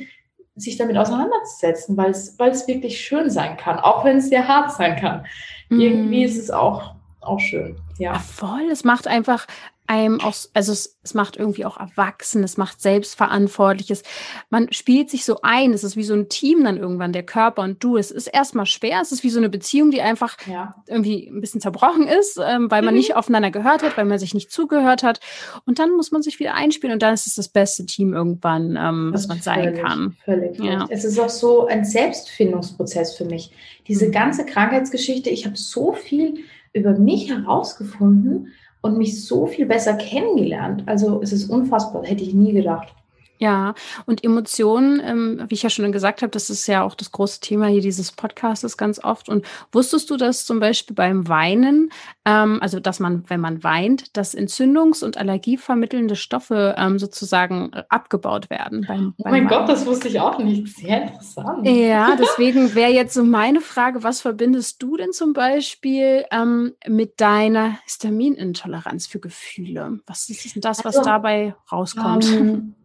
sich damit auseinanderzusetzen, weil es, weil es wirklich schön sein kann, auch wenn es sehr hart sein kann. Mm. Irgendwie ist es auch, auch schön. Ja. ja, voll. Es macht einfach einem auch, also es, es macht irgendwie auch erwachsen, es macht selbstverantwortliches. Man spielt sich so ein, es ist wie so ein Team dann irgendwann, der Körper und du. Es ist erstmal schwer, es ist wie so eine Beziehung, die einfach ja. irgendwie ein bisschen zerbrochen ist, ähm, weil man mhm. nicht aufeinander gehört hat, weil man sich nicht zugehört hat. Und dann muss man sich wieder einspielen und dann ist es das beste Team irgendwann, ähm, was man sein völlig, kann. Völlig. Ja. Es ist auch so ein Selbstfindungsprozess für mich. Diese mhm. ganze Krankheitsgeschichte, ich habe so viel über mich herausgefunden und mich so viel besser kennengelernt. Also es ist unfassbar, hätte ich nie gedacht. Ja, und Emotionen, ähm, wie ich ja schon gesagt habe, das ist ja auch das große Thema hier dieses Podcasts ganz oft. Und wusstest du, dass zum Beispiel beim Weinen, ähm, also dass man, wenn man weint, dass Entzündungs- und Allergievermittelnde Stoffe ähm, sozusagen äh, abgebaut werden? Beim, beim oh mein Weinen. Gott, das wusste ich auch nicht. Sehr interessant. Ja, deswegen wäre jetzt so meine Frage, was verbindest du denn zum Beispiel ähm, mit deiner Histaminintoleranz für Gefühle? Was ist denn das, was also, dabei rauskommt?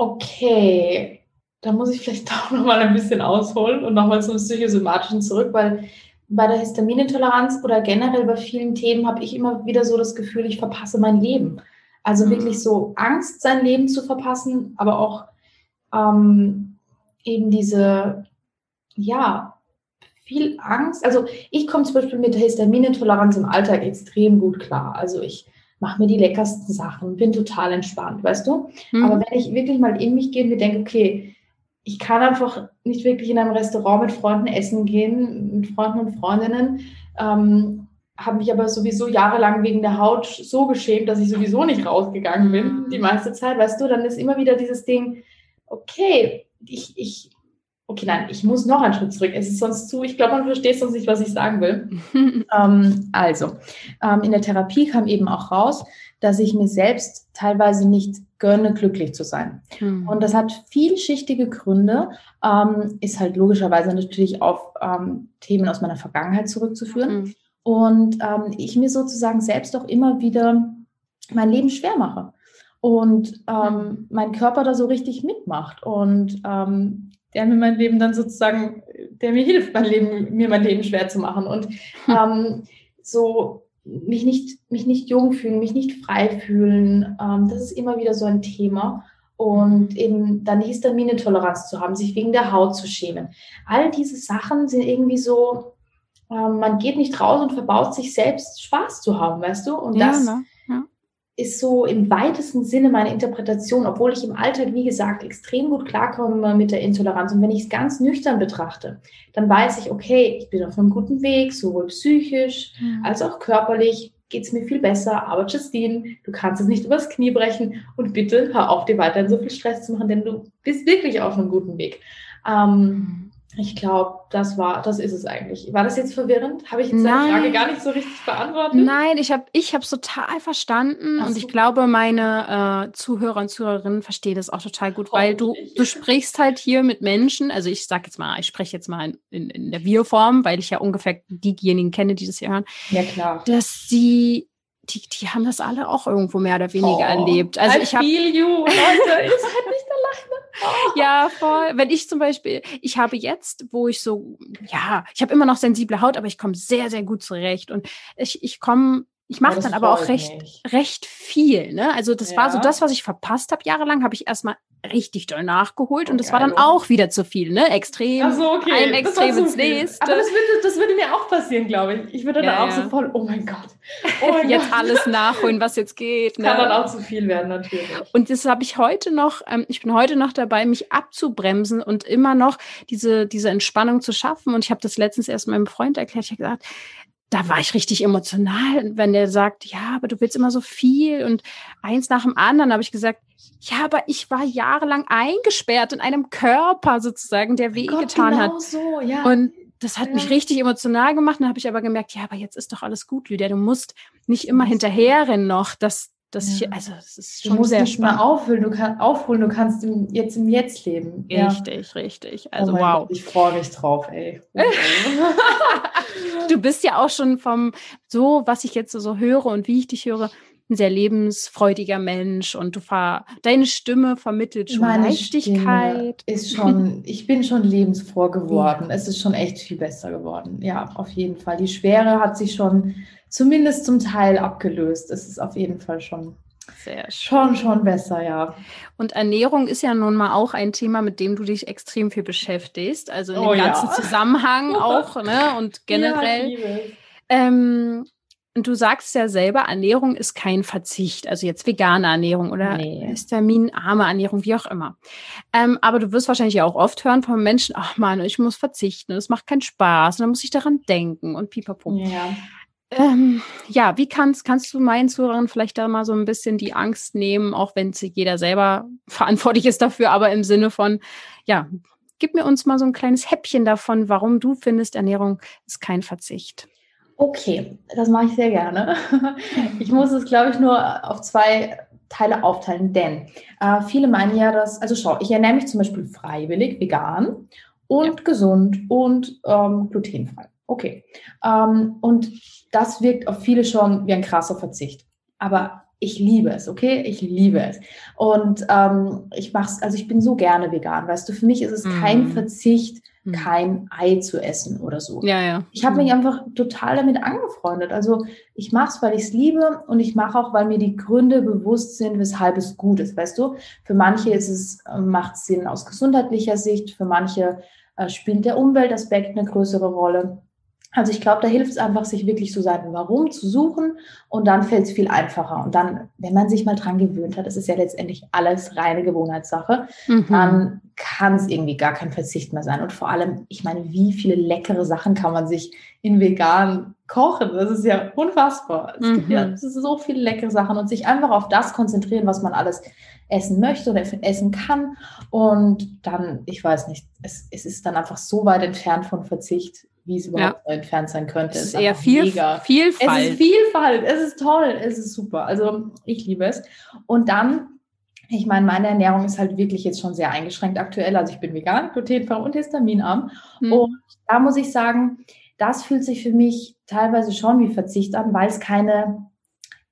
Okay, da muss ich vielleicht auch nochmal ein bisschen ausholen und nochmal zum Psychosomatischen zurück, weil bei der Histaminintoleranz oder generell bei vielen Themen habe ich immer wieder so das Gefühl, ich verpasse mein Leben. Also mhm. wirklich so Angst, sein Leben zu verpassen, aber auch ähm, eben diese, ja, viel Angst. Also ich komme zum Beispiel mit der Histaminintoleranz im Alltag extrem gut klar. Also ich mache mir die leckersten Sachen, bin total entspannt, weißt du? Mhm. Aber wenn ich wirklich mal in mich gehe und mir denke, okay, ich kann einfach nicht wirklich in einem Restaurant mit Freunden essen gehen, mit Freunden und Freundinnen, ähm, habe mich aber sowieso jahrelang wegen der Haut so geschämt, dass ich sowieso nicht rausgegangen bin, mhm. die meiste Zeit, weißt du, dann ist immer wieder dieses Ding, okay, ich, ich okay, nein, ich muss noch einen Schritt zurück. Es ist sonst zu, ich glaube, man versteht sonst nicht, was ich sagen will. ähm, also, ähm, in der Therapie kam eben auch raus, dass ich mir selbst teilweise nicht gönne, glücklich zu sein. Mhm. Und das hat vielschichtige Gründe, ähm, ist halt logischerweise natürlich auf ähm, Themen aus meiner Vergangenheit zurückzuführen. Mhm. Und ähm, ich mir sozusagen selbst auch immer wieder mein Leben schwer mache und ähm, hm. mein Körper da so richtig mitmacht. Und ähm, der mir mein Leben dann sozusagen, der mir hilft, mein Leben, mir mein Leben schwer zu machen. Und hm. ähm, so mich nicht, mich nicht jung fühlen, mich nicht frei fühlen, ähm, das ist immer wieder so ein Thema. Und eben dann die Histaminintoleranz zu haben, sich wegen der Haut zu schämen. All diese Sachen sind irgendwie so, ähm, man geht nicht raus und verbaut sich selbst Spaß zu haben, weißt du? Und ja, das, ne? Ist so im weitesten Sinne meine Interpretation, obwohl ich im Alltag, wie gesagt, extrem gut klarkomme mit der Intoleranz. Und wenn ich es ganz nüchtern betrachte, dann weiß ich, okay, ich bin auf einem guten Weg, sowohl psychisch mhm. als auch körperlich geht es mir viel besser. Aber Justine, du kannst es nicht übers Knie brechen und bitte hör auf, dir weiterhin so viel Stress zu machen, denn du bist wirklich auf einem guten Weg. Ähm, mhm. Ich glaube, das war, das ist es eigentlich. War das jetzt verwirrend? Habe ich jetzt deine Frage gar nicht so richtig beantwortet? Nein, ich habe ich es total verstanden so. und ich glaube, meine äh, Zuhörer und Zuhörerinnen verstehen das auch total gut, weil du, du sprichst halt hier mit Menschen, also ich sage jetzt mal, ich spreche jetzt mal in, in der Wir-Form, weil ich ja ungefähr diejenigen kenne, die das hier hören. Ja, klar. Dass sie die, die haben das alle auch irgendwo mehr oder weniger oh, erlebt. Also I ich habe. you, Leute, ihr seid nicht. Ja, voll. Wenn ich zum Beispiel, ich habe jetzt, wo ich so, ja, ich habe immer noch sensible Haut, aber ich komme sehr, sehr gut zurecht. Und ich, ich komme ich mache dann aber auch recht, recht viel. Ne? Also das ja. war so das, was ich verpasst habe jahrelang, habe ich erstmal richtig doll nachgeholt oh, und das geil, war dann auch wieder zu viel, ne? Extrem, Ach so, okay. ein Extrem ins nächste. Aber das würde, das würde mir auch passieren, glaube ich. Ich würde dann ja, auch ja. so voll, oh mein Gott. Oh mein jetzt Gott. alles nachholen, was jetzt geht. Ne? Kann dann auch zu viel werden, natürlich. Und das habe ich heute noch, ähm, ich bin heute noch dabei, mich abzubremsen und immer noch diese, diese Entspannung zu schaffen. Und ich habe das letztens erst meinem Freund erklärt. Ich habe gesagt, da war ich richtig emotional, wenn der sagt, ja, aber du willst immer so viel und eins nach dem anderen, habe ich gesagt, ja, aber ich war jahrelang eingesperrt in einem Körper sozusagen, der wehgetan genau hat. So, ja. Und das hat ja. mich richtig emotional gemacht. Dann habe ich aber gemerkt, ja, aber jetzt ist doch alles gut, Lydia. Du musst nicht immer hinterherrennen noch, dass das ja. hier, also es ist schon du musst sehr nicht spannend. Mal aufholen, du kannst aufholen, du kannst im, jetzt im Jetzt leben. Richtig, ja. richtig. Also oh wow. Gott, ich freue mich drauf, ey. du bist ja auch schon vom so, was ich jetzt so höre und wie ich dich höre, ein sehr lebensfreudiger Mensch und du fahr, deine Stimme vermittelt schon Meine Leichtigkeit. Stimme ist schon, ich bin schon lebensfroh geworden. Ja. Es ist schon echt viel besser geworden. Ja, auf jeden Fall. Die Schwere hat sich schon zumindest zum Teil abgelöst. Es ist auf jeden Fall schon sehr schon, schon besser, ja. Und Ernährung ist ja nun mal auch ein Thema, mit dem du dich extrem viel beschäftigst. Also in oh, dem ganzen ja. Zusammenhang auch, ne? Und generell. Ja, ähm, und du sagst ja selber, Ernährung ist kein Verzicht, also jetzt vegane Ernährung oder nee. histaminarme Ernährung, wie auch immer. Ähm, aber du wirst wahrscheinlich auch oft hören von Menschen, ach man, ich muss verzichten, es macht keinen Spaß, und dann muss ich daran denken und pipapo. Ja. Ähm, ja, wie kannst, kannst du meinen Zuhörern vielleicht da mal so ein bisschen die Angst nehmen, auch wenn jeder selber verantwortlich ist dafür, aber im Sinne von, ja, gib mir uns mal so ein kleines Häppchen davon, warum du findest, Ernährung ist kein Verzicht. Okay, das mache ich sehr gerne. Ich muss es, glaube ich, nur auf zwei Teile aufteilen, denn äh, viele meinen ja, dass, also schau, ich ernähre mich zum Beispiel freiwillig, vegan und ja. gesund und ähm, glutenfrei. Okay. Ähm, und das wirkt auf viele schon wie ein krasser Verzicht. Aber ich liebe es, okay? Ich liebe es. Und ähm, ich mach's, also ich bin so gerne vegan, weißt du, für mich ist es mm. kein Verzicht, mm. kein Ei zu essen oder so. Ja, ja. Ich habe mm. mich einfach total damit angefreundet. Also ich mache es, weil ich es liebe und ich mache auch, weil mir die Gründe bewusst sind, weshalb es gut ist, weißt du? Für manche ist es, äh, macht Sinn aus gesundheitlicher Sicht, für manche äh, spielt der Umweltaspekt eine größere Rolle. Also ich glaube, da hilft es einfach, sich wirklich so sein Warum zu suchen und dann fällt es viel einfacher. Und dann, wenn man sich mal dran gewöhnt hat, das ist ja letztendlich alles reine Gewohnheitssache, mhm. dann kann es irgendwie gar kein Verzicht mehr sein. Und vor allem, ich meine, wie viele leckere Sachen kann man sich in vegan kochen? Das ist ja unfassbar. Es mhm. gibt ja so viele leckere Sachen und sich einfach auf das konzentrieren, was man alles essen möchte oder essen kann. Und dann, ich weiß nicht, es, es ist dann einfach so weit entfernt von Verzicht wie es überhaupt ja. entfernt sein könnte. Es ist, eher viel, mega. Vielfalt. Es ist Vielfalt, es ist toll, es ist super. Also ich liebe es. Und dann, ich meine, meine Ernährung ist halt wirklich jetzt schon sehr eingeschränkt aktuell. Also ich bin vegan, glutenfrei und histaminarm. Mhm. Und da muss ich sagen, das fühlt sich für mich teilweise schon wie Verzicht an, weil es keine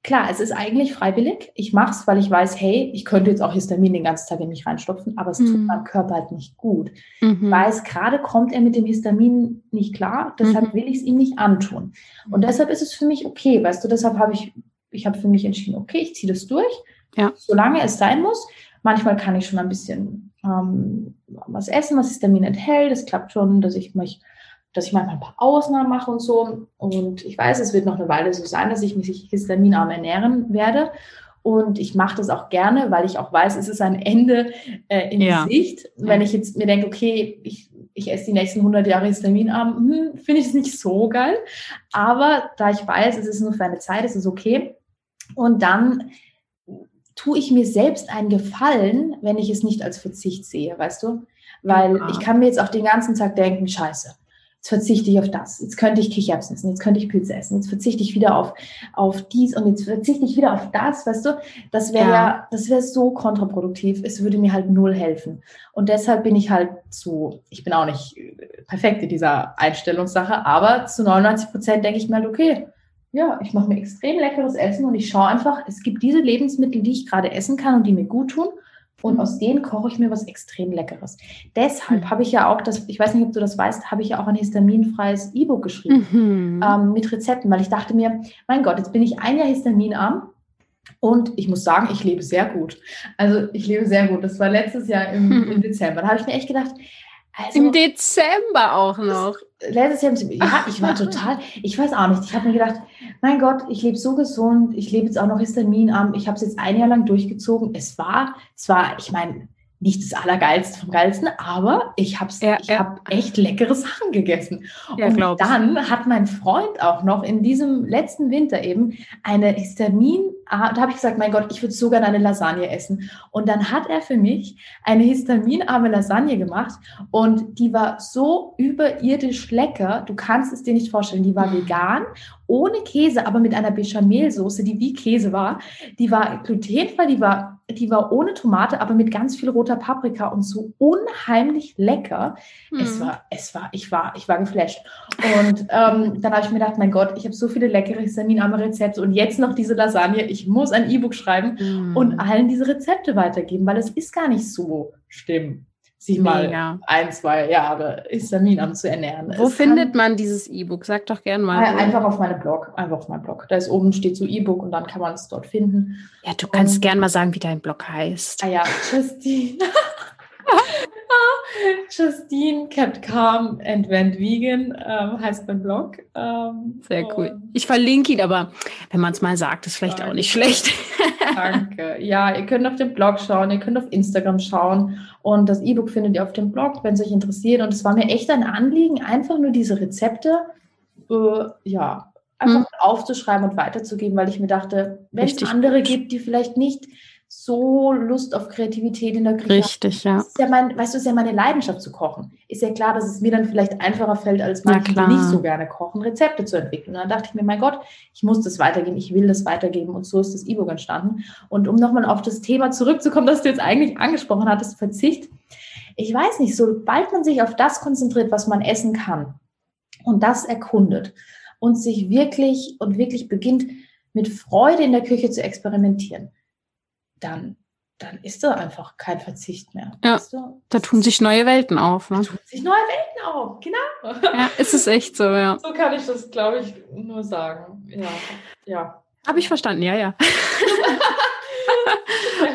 Klar, es ist eigentlich freiwillig. Ich mache es, weil ich weiß, hey, ich könnte jetzt auch Histamin den ganzen Tag in mich reinstopfen, aber es mhm. tut meinem Körper halt nicht gut. Mhm. Weiß, gerade kommt er mit dem Histamin nicht klar, deshalb mhm. will ich es ihm nicht antun. Und deshalb ist es für mich okay, weißt du, deshalb habe ich, ich habe für mich entschieden, okay, ich ziehe das durch, ja. solange es sein muss. Manchmal kann ich schon ein bisschen ähm, was essen, was Histamin enthält. Es klappt schon, dass ich mich dass ich manchmal ein paar Ausnahmen mache und so. Und ich weiß, es wird noch eine Weile so sein, dass ich mich histaminarm ernähren werde. Und ich mache das auch gerne, weil ich auch weiß, es ist ein Ende äh, in ja. Sicht. Wenn ich jetzt mir denke, okay, ich, ich esse die nächsten 100 Jahre histaminarm, hm, finde ich es nicht so geil. Aber da ich weiß, es ist nur für eine Zeit, es ist okay. Und dann tue ich mir selbst einen Gefallen, wenn ich es nicht als Verzicht sehe, weißt du? Weil ja. ich kann mir jetzt auch den ganzen Tag denken, scheiße, jetzt verzichte ich auf das, jetzt könnte ich Kichererbsen essen, jetzt könnte ich Pilze essen, jetzt verzichte ich wieder auf, auf dies und jetzt verzichte ich wieder auf das, weißt du, das wäre ja. ja, das wäre so kontraproduktiv, es würde mir halt null helfen. Und deshalb bin ich halt so, ich bin auch nicht perfekt in dieser Einstellungssache, aber zu 99 Prozent denke ich mir halt, okay, ja, ich mache mir extrem leckeres Essen und ich schaue einfach, es gibt diese Lebensmittel, die ich gerade essen kann und die mir gut tun Und mhm. aus denen koche ich mir was extrem Leckeres. Deshalb mhm. habe ich ja auch das, ich weiß nicht, ob du das weißt, habe ich ja auch ein histaminfreies E-Book geschrieben mhm. ähm, mit Rezepten, weil ich dachte mir, mein Gott, jetzt bin ich ein Jahr histaminarm und ich muss sagen, ich lebe sehr gut. Also ich lebe sehr gut. Das war letztes Jahr im, im Dezember. Da habe ich mir echt gedacht, also, Im Dezember auch noch. Letztes Jahr, ja, ich war total, ich weiß auch nicht. Ich habe mir gedacht, mein Gott, ich lebe so gesund, ich lebe jetzt auch noch histaminarm. Ich habe es jetzt ein Jahr lang durchgezogen. Es war, es war, ich meine, nicht das Allergeilste vom Geilsten, aber ich habe ja, ich ja. hab echt leckere Sachen gegessen. Ja, und dann hat mein Freund auch noch in diesem letzten Winter eben eine Histamin, da habe ich gesagt, mein Gott, ich würde so gerne eine Lasagne essen. Und dann hat er für mich eine histaminarme Lasagne gemacht und die war so überirdisch lecker, du kannst es dir nicht vorstellen. Die war vegan ohne Käse, aber mit einer Bechamelsoße, die wie Käse war. Die war glutenfrei, die war, die war ohne Tomate, aber mit ganz viel roter Paprika und so unheimlich lecker. Mhm. Es war, es war, ich war, ich war geflasht. Und ähm, dann habe ich mir gedacht, mein Gott, ich habe so viele leckere histaminarme Rezepte und jetzt noch diese Lasagne. Ich muss ein E-Book schreiben mhm. und allen diese Rezepte weitergeben, weil es ist gar nicht so schlimm sich mal ein, zwei Jahre Histamin zu ernähren. Wo es findet man dieses E-Book? Sag doch gerne mal. Einfach auf meinem Blog, einfach auf meinem Blog. Da ist oben steht so E-Book und dann kann man es dort finden. Ja, du kannst und, gerne mal sagen, wie dein Blog heißt. Ah ja, Justine. Justine kept calm and went vegan ähm, heißt mein Blog. Ähm, Sehr cool. Ich verlinke ihn, aber wenn man es mal sagt, ist vielleicht auch nicht schlecht. Danke. Ja, ihr könnt auf den Blog schauen, ihr könnt auf Instagram schauen und das E-Book findet ihr auf dem Blog, wenn es euch interessiert. Und es war mir echt ein Anliegen, einfach nur diese Rezepte, äh, ja, einfach hm. aufzuschreiben und weiterzugeben, weil ich mir dachte, wenn es andere gibt, die vielleicht nicht so Lust auf Kreativität in der Küche. Richtig, ja. Ist ja mein, weißt du, ist ja meine Leidenschaft zu kochen. Ist ja klar, dass es mir dann vielleicht einfacher fällt, als manche, die nicht so gerne kochen, Rezepte zu entwickeln. Und dann dachte ich mir, mein Gott, ich muss das weitergeben, ich will das weitergeben. Und so ist das E-Book entstanden. Und um nochmal auf das Thema zurückzukommen, das du jetzt eigentlich angesprochen hattest, Verzicht. Ich weiß nicht, sobald man sich auf das konzentriert, was man essen kann und das erkundet und sich wirklich und wirklich beginnt, mit Freude in der Küche zu experimentieren, dann, dann ist da einfach kein Verzicht mehr. Ja, weißt du? da tun sich neue Welten auf. Ne? Da tun sich neue Welten auf, genau. Ja, ist es echt so, ja. So kann ich das, glaube ich, nur sagen. Ja, ja. Habe ich verstanden, ja, ja.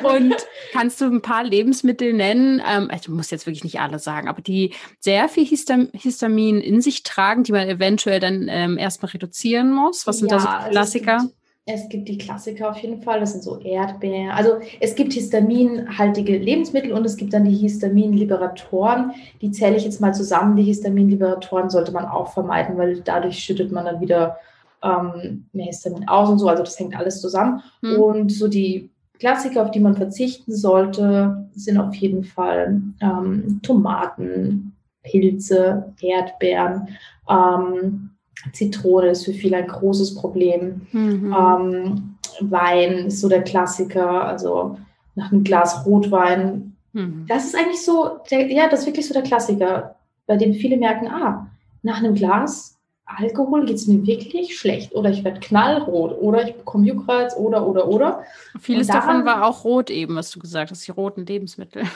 Und kannst du ein paar Lebensmittel nennen? Ähm, also, du musst jetzt wirklich nicht alle sagen, aber die sehr viel Histamin in sich tragen, die man eventuell dann ähm, erstmal reduzieren muss. Was sind ja, da so also Klassiker? Also es gibt die Klassiker auf jeden Fall, das sind so Erdbeeren. Also es gibt histaminhaltige Lebensmittel und es gibt dann die Histaminliberatoren. Die zähle ich jetzt mal zusammen. Die Histaminliberatoren sollte man auch vermeiden, weil dadurch schüttet man dann wieder ähm, mehr Histamin aus und so. Also das hängt alles zusammen. Hm. Und so die Klassiker, auf die man verzichten sollte, sind auf jeden Fall ähm, Tomaten, Pilze, Erdbeeren. Ähm, Zitrone ist für viele ein großes Problem. Mhm. Ähm, Wein ist so der Klassiker, also nach einem Glas Rotwein. Mhm. Das ist eigentlich so, der, ja, das ist wirklich so der Klassiker, bei dem viele merken, ah, nach einem Glas Alkohol geht es mir wirklich schlecht oder ich werde knallrot oder ich bekomme Juckreiz oder, oder, oder. Vieles davon war auch rot eben, was du gesagt hast, die roten Lebensmittel.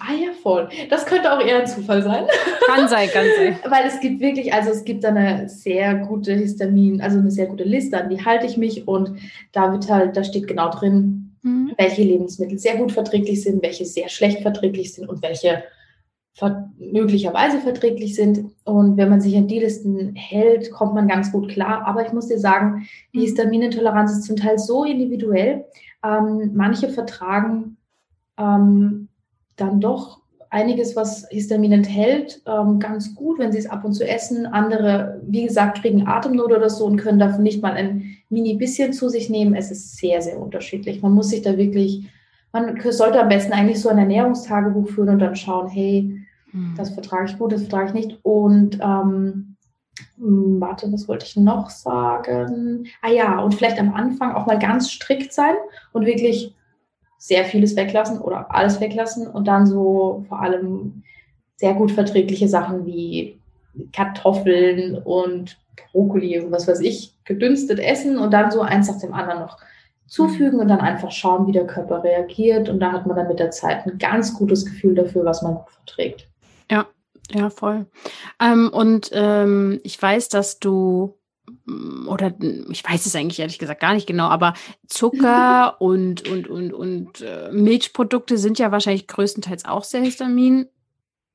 Ah ja, voll. Das könnte auch eher ein Zufall sein. Kann sein, kann sein. Weil es gibt wirklich, also es gibt eine sehr gute Histamin, also eine sehr gute Liste, an die halte ich mich und da wird halt, da steht genau drin, mhm. welche Lebensmittel sehr gut verträglich sind, welche sehr schlecht verträglich sind und welche möglicherweise verträglich sind. Und wenn man sich an die Listen hält, kommt man ganz gut klar. Aber ich muss dir sagen, die mhm. Histaminintoleranz ist zum Teil so individuell. Ähm, manche vertragen ähm, dann doch einiges, was Histamin enthält, ähm, ganz gut, wenn sie es ab und zu essen. Andere, wie gesagt, kriegen Atemnot oder so und können davon nicht mal ein mini bisschen zu sich nehmen. Es ist sehr, sehr unterschiedlich. Man muss sich da wirklich, man sollte am besten eigentlich so ein Ernährungstagebuch führen und dann schauen, hey, Mhm. Das vertrage ich gut, das vertrage ich nicht. Und ähm, hm, warte, was wollte ich noch sagen? Ah ja, und vielleicht am Anfang auch mal ganz strikt sein und wirklich sehr vieles weglassen oder alles weglassen und dann so vor allem sehr gut verträgliche Sachen wie Kartoffeln und Brokkoli und was weiß ich, gedünstet essen und dann so eins nach dem anderen noch zufügen und dann einfach schauen, wie der Körper reagiert. Und da hat man dann mit der Zeit ein ganz gutes Gefühl dafür, was man verträgt. Ja, ja, voll. Ähm, und ähm, ich weiß, dass du mm, oder ich weiß es eigentlich ehrlich gesagt gar nicht genau, aber Zucker und, und, und, und äh, Milchprodukte sind ja wahrscheinlich größtenteils auch sehr histaminreich.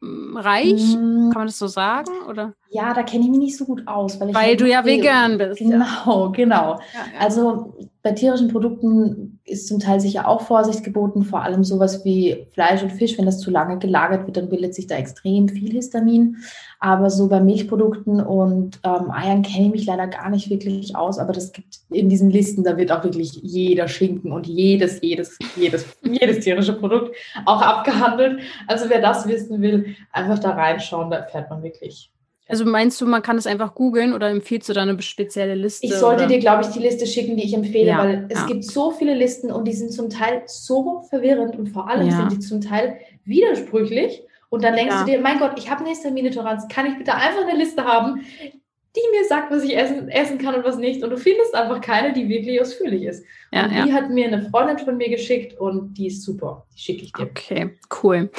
Mm. Kann man das so sagen? Oder? Ja, da kenne ich mich nicht so gut aus. Weil, weil halt du ja vegan bist. Genau, genau. Ja, ja. Also bei tierischen Produkten ist zum Teil sicher auch Vorsicht geboten, vor allem sowas wie Fleisch und Fisch. Wenn das zu lange gelagert wird, dann bildet sich da extrem viel Histamin. Aber so bei Milchprodukten und ähm, Eiern kenne ich mich leider gar nicht wirklich aus. Aber das gibt in diesen Listen, da wird auch wirklich jeder Schinken und jedes, jedes, jedes, jedes tierische Produkt auch abgehandelt. Also wer das wissen will, einfach da reinschauen, da erfährt man wirklich also meinst du, man kann es einfach googeln oder empfiehlst du da eine spezielle Liste? Ich sollte oder? dir, glaube ich, die Liste schicken, die ich empfehle, ja, weil es ja. gibt so viele Listen und die sind zum Teil so verwirrend und vor allem ja. sind die zum Teil widersprüchlich. Und dann denkst du dir, mein Gott, ich habe eine Histaminetoleranz, kann ich bitte einfach eine Liste haben, die mir sagt, was ich essen, essen kann und was nicht. Und du findest einfach keine, die wirklich ausführlich ist. Ja, und die hat mir eine Freundin von mir geschickt und die ist super. Die schicke ich dir. Okay, cool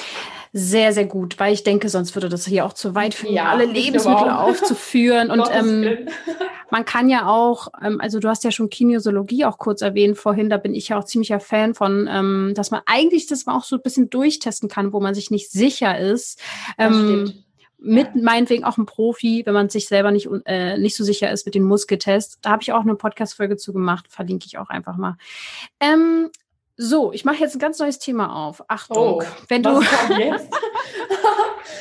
sehr, sehr gut, weil ich denke, sonst würde das hier auch zu weit führen, ja, alle Lebensmittel aufzuführen. und ähm, man kann ja auch, ähm, also du hast ja schon Kinesiologie auch kurz erwähnt vorhin, da bin ich ja auch ziemlicher Fan von, ähm, dass man eigentlich das auch so ein bisschen durchtesten kann, wo man sich nicht sicher ist. Ähm, mit meinetwegen auch einem Profi, wenn man sich selber nicht, äh, nicht so sicher ist mit dem Muskeltest. Da habe ich auch eine Podcast-Folge zu gemacht, verlinke ich auch einfach mal. Ähm, so, ich mache jetzt ein ganz neues Thema auf. Achtung, oh, wenn du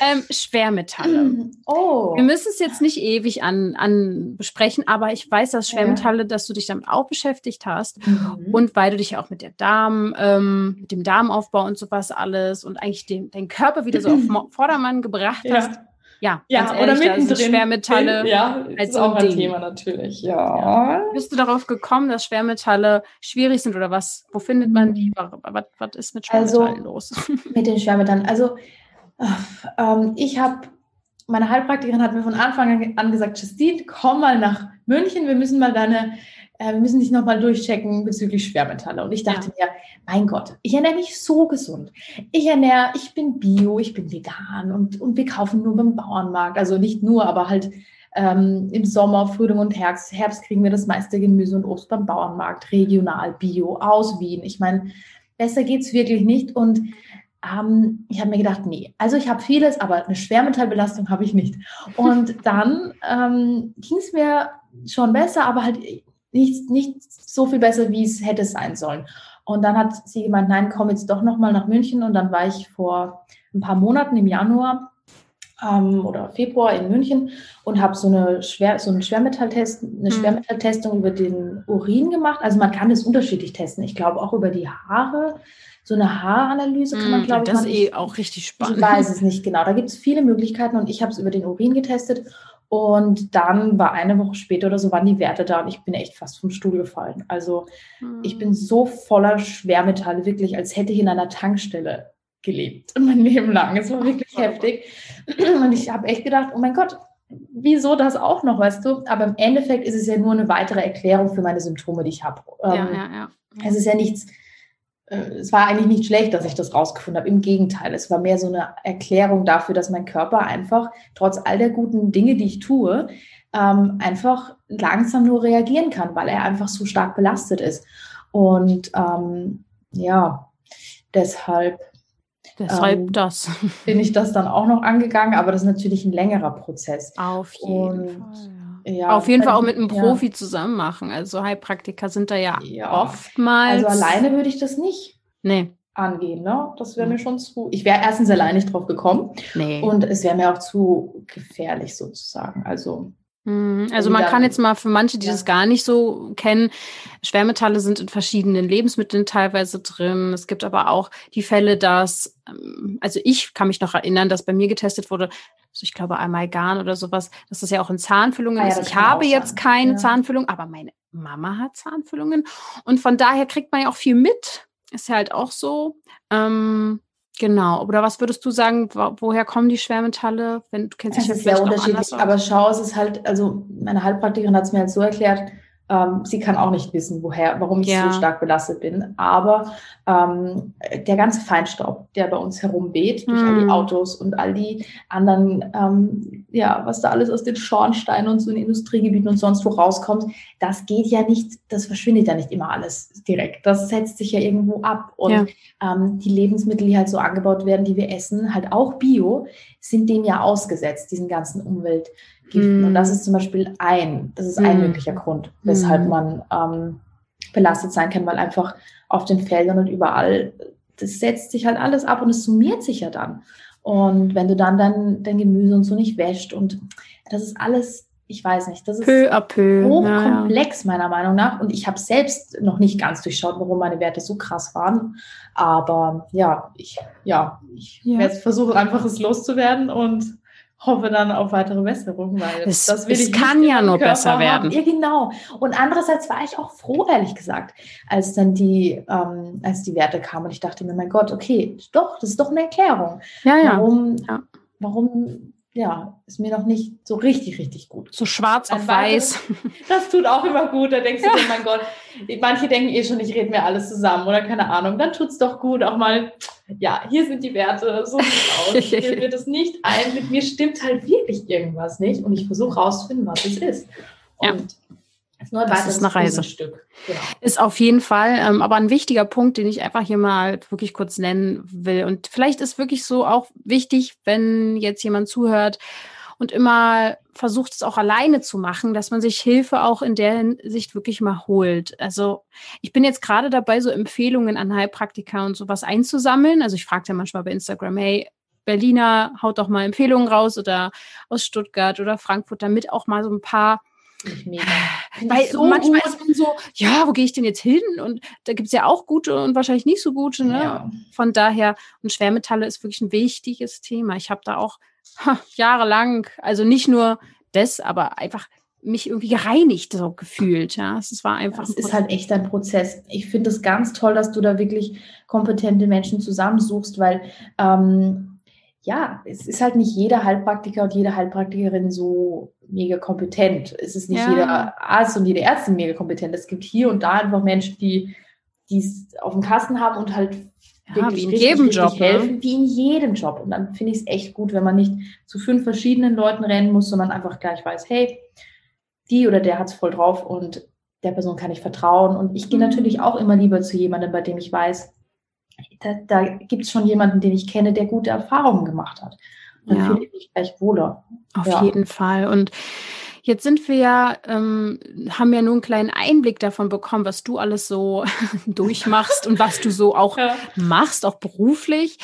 ähm, Schwermetalle. Oh. Wir müssen es jetzt nicht ewig an, an besprechen, aber ich weiß, dass Schwermetalle, dass du dich damit auch beschäftigt hast mhm. und weil du dich ja auch mit der Darm, ähm, mit dem Darmaufbau und sowas alles und eigentlich den, deinen Körper wieder so auf Vordermann gebracht ja. hast ja, ja ehrlich, oder mittendrin. Schwermetalle ja, als ist auch ein Ding. Thema natürlich. Ja. ja. Bist du darauf gekommen, dass Schwermetalle schwierig sind oder was? Wo findet man die? Was, was ist mit Schwermetallen also, los? Mit den Schwermetallen. Also ähm, ich habe meine Heilpraktikerin hat mir von Anfang an gesagt, Justine, komm mal nach München, wir müssen mal deine äh, wir müssen dich nochmal durchchecken bezüglich Schwermetalle. Und ich dachte ja. mir, mein Gott, ich ernähre mich so gesund. Ich ernähre, ich bin bio, ich bin vegan und, und wir kaufen nur beim Bauernmarkt. Also nicht nur, aber halt ähm, im Sommer, Frühling und Herbst, Herbst kriegen wir das meiste Gemüse und Obst beim Bauernmarkt, regional, bio, aus Wien. Ich meine, besser geht es wirklich nicht. Und ähm, ich habe mir gedacht, nee, also ich habe vieles, aber eine Schwermetallbelastung habe ich nicht. Und dann ähm, ging es mir schon besser, aber halt nicht, nicht so viel besser, wie es hätte sein sollen. Und dann hat sie gemeint, nein, komm jetzt doch nochmal nach München. Und dann war ich vor ein paar Monaten im Januar ähm, oder Februar in München und habe so eine Schwer, so einen Schwermetalltest, eine mhm. Schwermetalltestung über den Urin gemacht. Also man kann es unterschiedlich testen. Ich glaube auch über die Haare. So eine Haaranalyse kann man, mhm, glaube ich. Das ist eh auch richtig spannend. Ich weiß es nicht genau. Da gibt es viele Möglichkeiten und ich habe es über den Urin getestet und dann war eine Woche später oder so, waren die Werte da und ich bin echt fast vom Stuhl gefallen. Also mhm. ich bin so voller Schwermetalle, wirklich, als hätte ich in einer Tankstelle gelebt mein Leben lang. Es war wirklich oh, heftig. Und ich habe echt gedacht, oh mein Gott, wieso das auch noch, weißt du? Aber im Endeffekt ist es ja nur eine weitere Erklärung für meine Symptome, die ich habe. Ja, ähm, ja, ja. Es ist ja nichts es war eigentlich nicht schlecht, dass ich das rausgefunden habe. Im Gegenteil, es war mehr so eine Erklärung dafür, dass mein Körper einfach trotz all der guten Dinge, die ich tue, ähm, einfach langsam nur reagieren kann, weil er einfach so stark belastet ist. Und ähm, ja, deshalb. Deshalb ähm, das. Bin ich das dann auch noch angegangen, aber das ist natürlich ein längerer Prozess. Auf jeden Und, Fall. Ja, Auf jeden Fall auch mit einem Profi ja. zusammen machen. Also Heilpraktiker sind da ja, ja, oftmals. Also alleine würde ich das nicht nee. angehen. Ne? Das wäre mir schon zu. Ich wäre erstens allein nicht drauf gekommen. Nee. Und es wäre mir auch zu gefährlich sozusagen. Also. Also man kann jetzt mal für manche, die ja. das gar nicht so kennen, Schwermetalle sind in verschiedenen Lebensmitteln teilweise drin. Es gibt aber auch die Fälle, dass, ähm, also ich kann mich noch erinnern, dass bei mir getestet wurde, also ich glaube Amalgam oder sowas, dass das ja auch in Zahnfüllungen ah, ja, ist. Ich habe jetzt keine ja. Zahnfüllung, aber meine Mama hat Zahnfüllungen. Und von daher kriegt man ja auch viel mit. Ist ja halt auch so. Ähm, Genau. Oder was würdest du sagen, woher kommen die Schwermetalle? Wenn du kennst dich ja sehr unterschiedlich. Aber schau, es ist halt, also meine Heilpraktikerin hat es mir halt so erklärt, ähm, sie kann auch nicht wissen, woher, warum ich ja. so stark belastet bin. Aber ähm, der ganze Feinstaub, der bei uns herumweht, durch mm. all die hm. Autos und all die anderen, ähm, ja, was da alles aus den Schornsteinen und so in Industriegebieten und sonst wo rauskommt, das geht ja nicht, das verschwindet ja nicht immer alles direkt. Das setzt sich ja irgendwo ab. Und ja. ähm, die Lebensmittel, die halt so angebaut werden, die wir essen, halt auch bio, sind dem ja ausgesetzt, diesen ganzen Umwelt. Giften. Mm. Und das ist zum Beispiel ein, das ist ein mm. möglicher Grund, weshalb mm. man ähm, belastet sein kann, weil einfach auf den Feldern und überall, das setzt sich halt alles ab und es summiert sich ja dann. Und wenn du dann dein, dein Gemüse und so nicht wäscht und das ist alles, ich weiß nicht, das ist peu peu. hochkomplex ja, ja. meiner Meinung nach. Und ich habe selbst noch nicht ganz durchschaut, warum meine Werte so krass waren. Aber ja, ich, ja, ich ja. werde versuchen, einfach es loszuwerden und hoffe dann auf weitere Besserung, weil es, das will es ich kann ja nur Körper besser werden. Ja, genau. Und andererseits war ich auch froh, ehrlich gesagt, als dann die, ähm, als die Werte kamen und ich dachte mir, mein Gott, okay, doch, das ist doch eine Erklärung. Ja, ja. Warum, ja. warum ja, ist mir noch nicht so richtig, richtig gut. So schwarz auf weiß. Das tut auch immer gut. Da denkst du dir, mein Gott, manche denken eh schon, ich rede mir alles zusammen oder keine Ahnung. Dann tut es doch gut, auch mal, ja, hier sind die Werte, so sieht aus. Hier wird es nicht ein. Mit mir stimmt halt wirklich irgendwas nicht und ich versuche rauszufinden, was es ist. Und ja. Das ist eine Reise. Stück. Genau. Ist auf jeden Fall, ähm, aber ein wichtiger Punkt, den ich einfach hier mal wirklich kurz nennen will. Und vielleicht ist wirklich so auch wichtig, wenn jetzt jemand zuhört und immer versucht es auch alleine zu machen, dass man sich Hilfe auch in der Hinsicht wirklich mal holt. Also ich bin jetzt gerade dabei, so Empfehlungen an Heilpraktiker und sowas einzusammeln. Also ich frage ja manchmal bei Instagram, hey, Berliner, haut doch mal Empfehlungen raus oder aus Stuttgart oder Frankfurt, damit auch mal so ein paar Mega. Weil so manchmal gut. ist man so, ja, wo gehe ich denn jetzt hin? Und da gibt es ja auch gute und wahrscheinlich nicht so gute. Ne? Ja. Von daher, und Schwermetalle ist wirklich ein wichtiges Thema. Ich habe da auch ha, jahrelang, also nicht nur das, aber einfach mich irgendwie gereinigt so gefühlt. Ja, es war einfach. Es ist halt echt ein Prozess. Ich finde es ganz toll, dass du da wirklich kompetente Menschen zusammensuchst, weil ähm, ja, es ist halt nicht jeder Heilpraktiker und jede Heilpraktikerin so mega kompetent. Es ist nicht ja. jeder Arzt und jede Ärztin mega kompetent. Es gibt hier und da einfach Menschen, die es auf dem Kasten haben und halt ja, wie in richtig, jedem Job, ne? helfen, ne? wie in jedem Job. Und dann finde ich es echt gut, wenn man nicht zu fünf verschiedenen Leuten rennen muss, sondern einfach gleich weiß, hey, die oder der hat es voll drauf und der Person kann ich vertrauen. Und ich gehe mhm. natürlich auch immer lieber zu jemandem, bei dem ich weiß, da, da gibt es schon jemanden, den ich kenne, der gute Erfahrungen gemacht hat. dann ja. fühle ich mich gleich wohler. Auf ja. jeden Fall. Und Jetzt sind wir ja, ähm, haben ja nur einen kleinen Einblick davon bekommen, was du alles so durchmachst und was du so auch ja. machst, auch beruflich.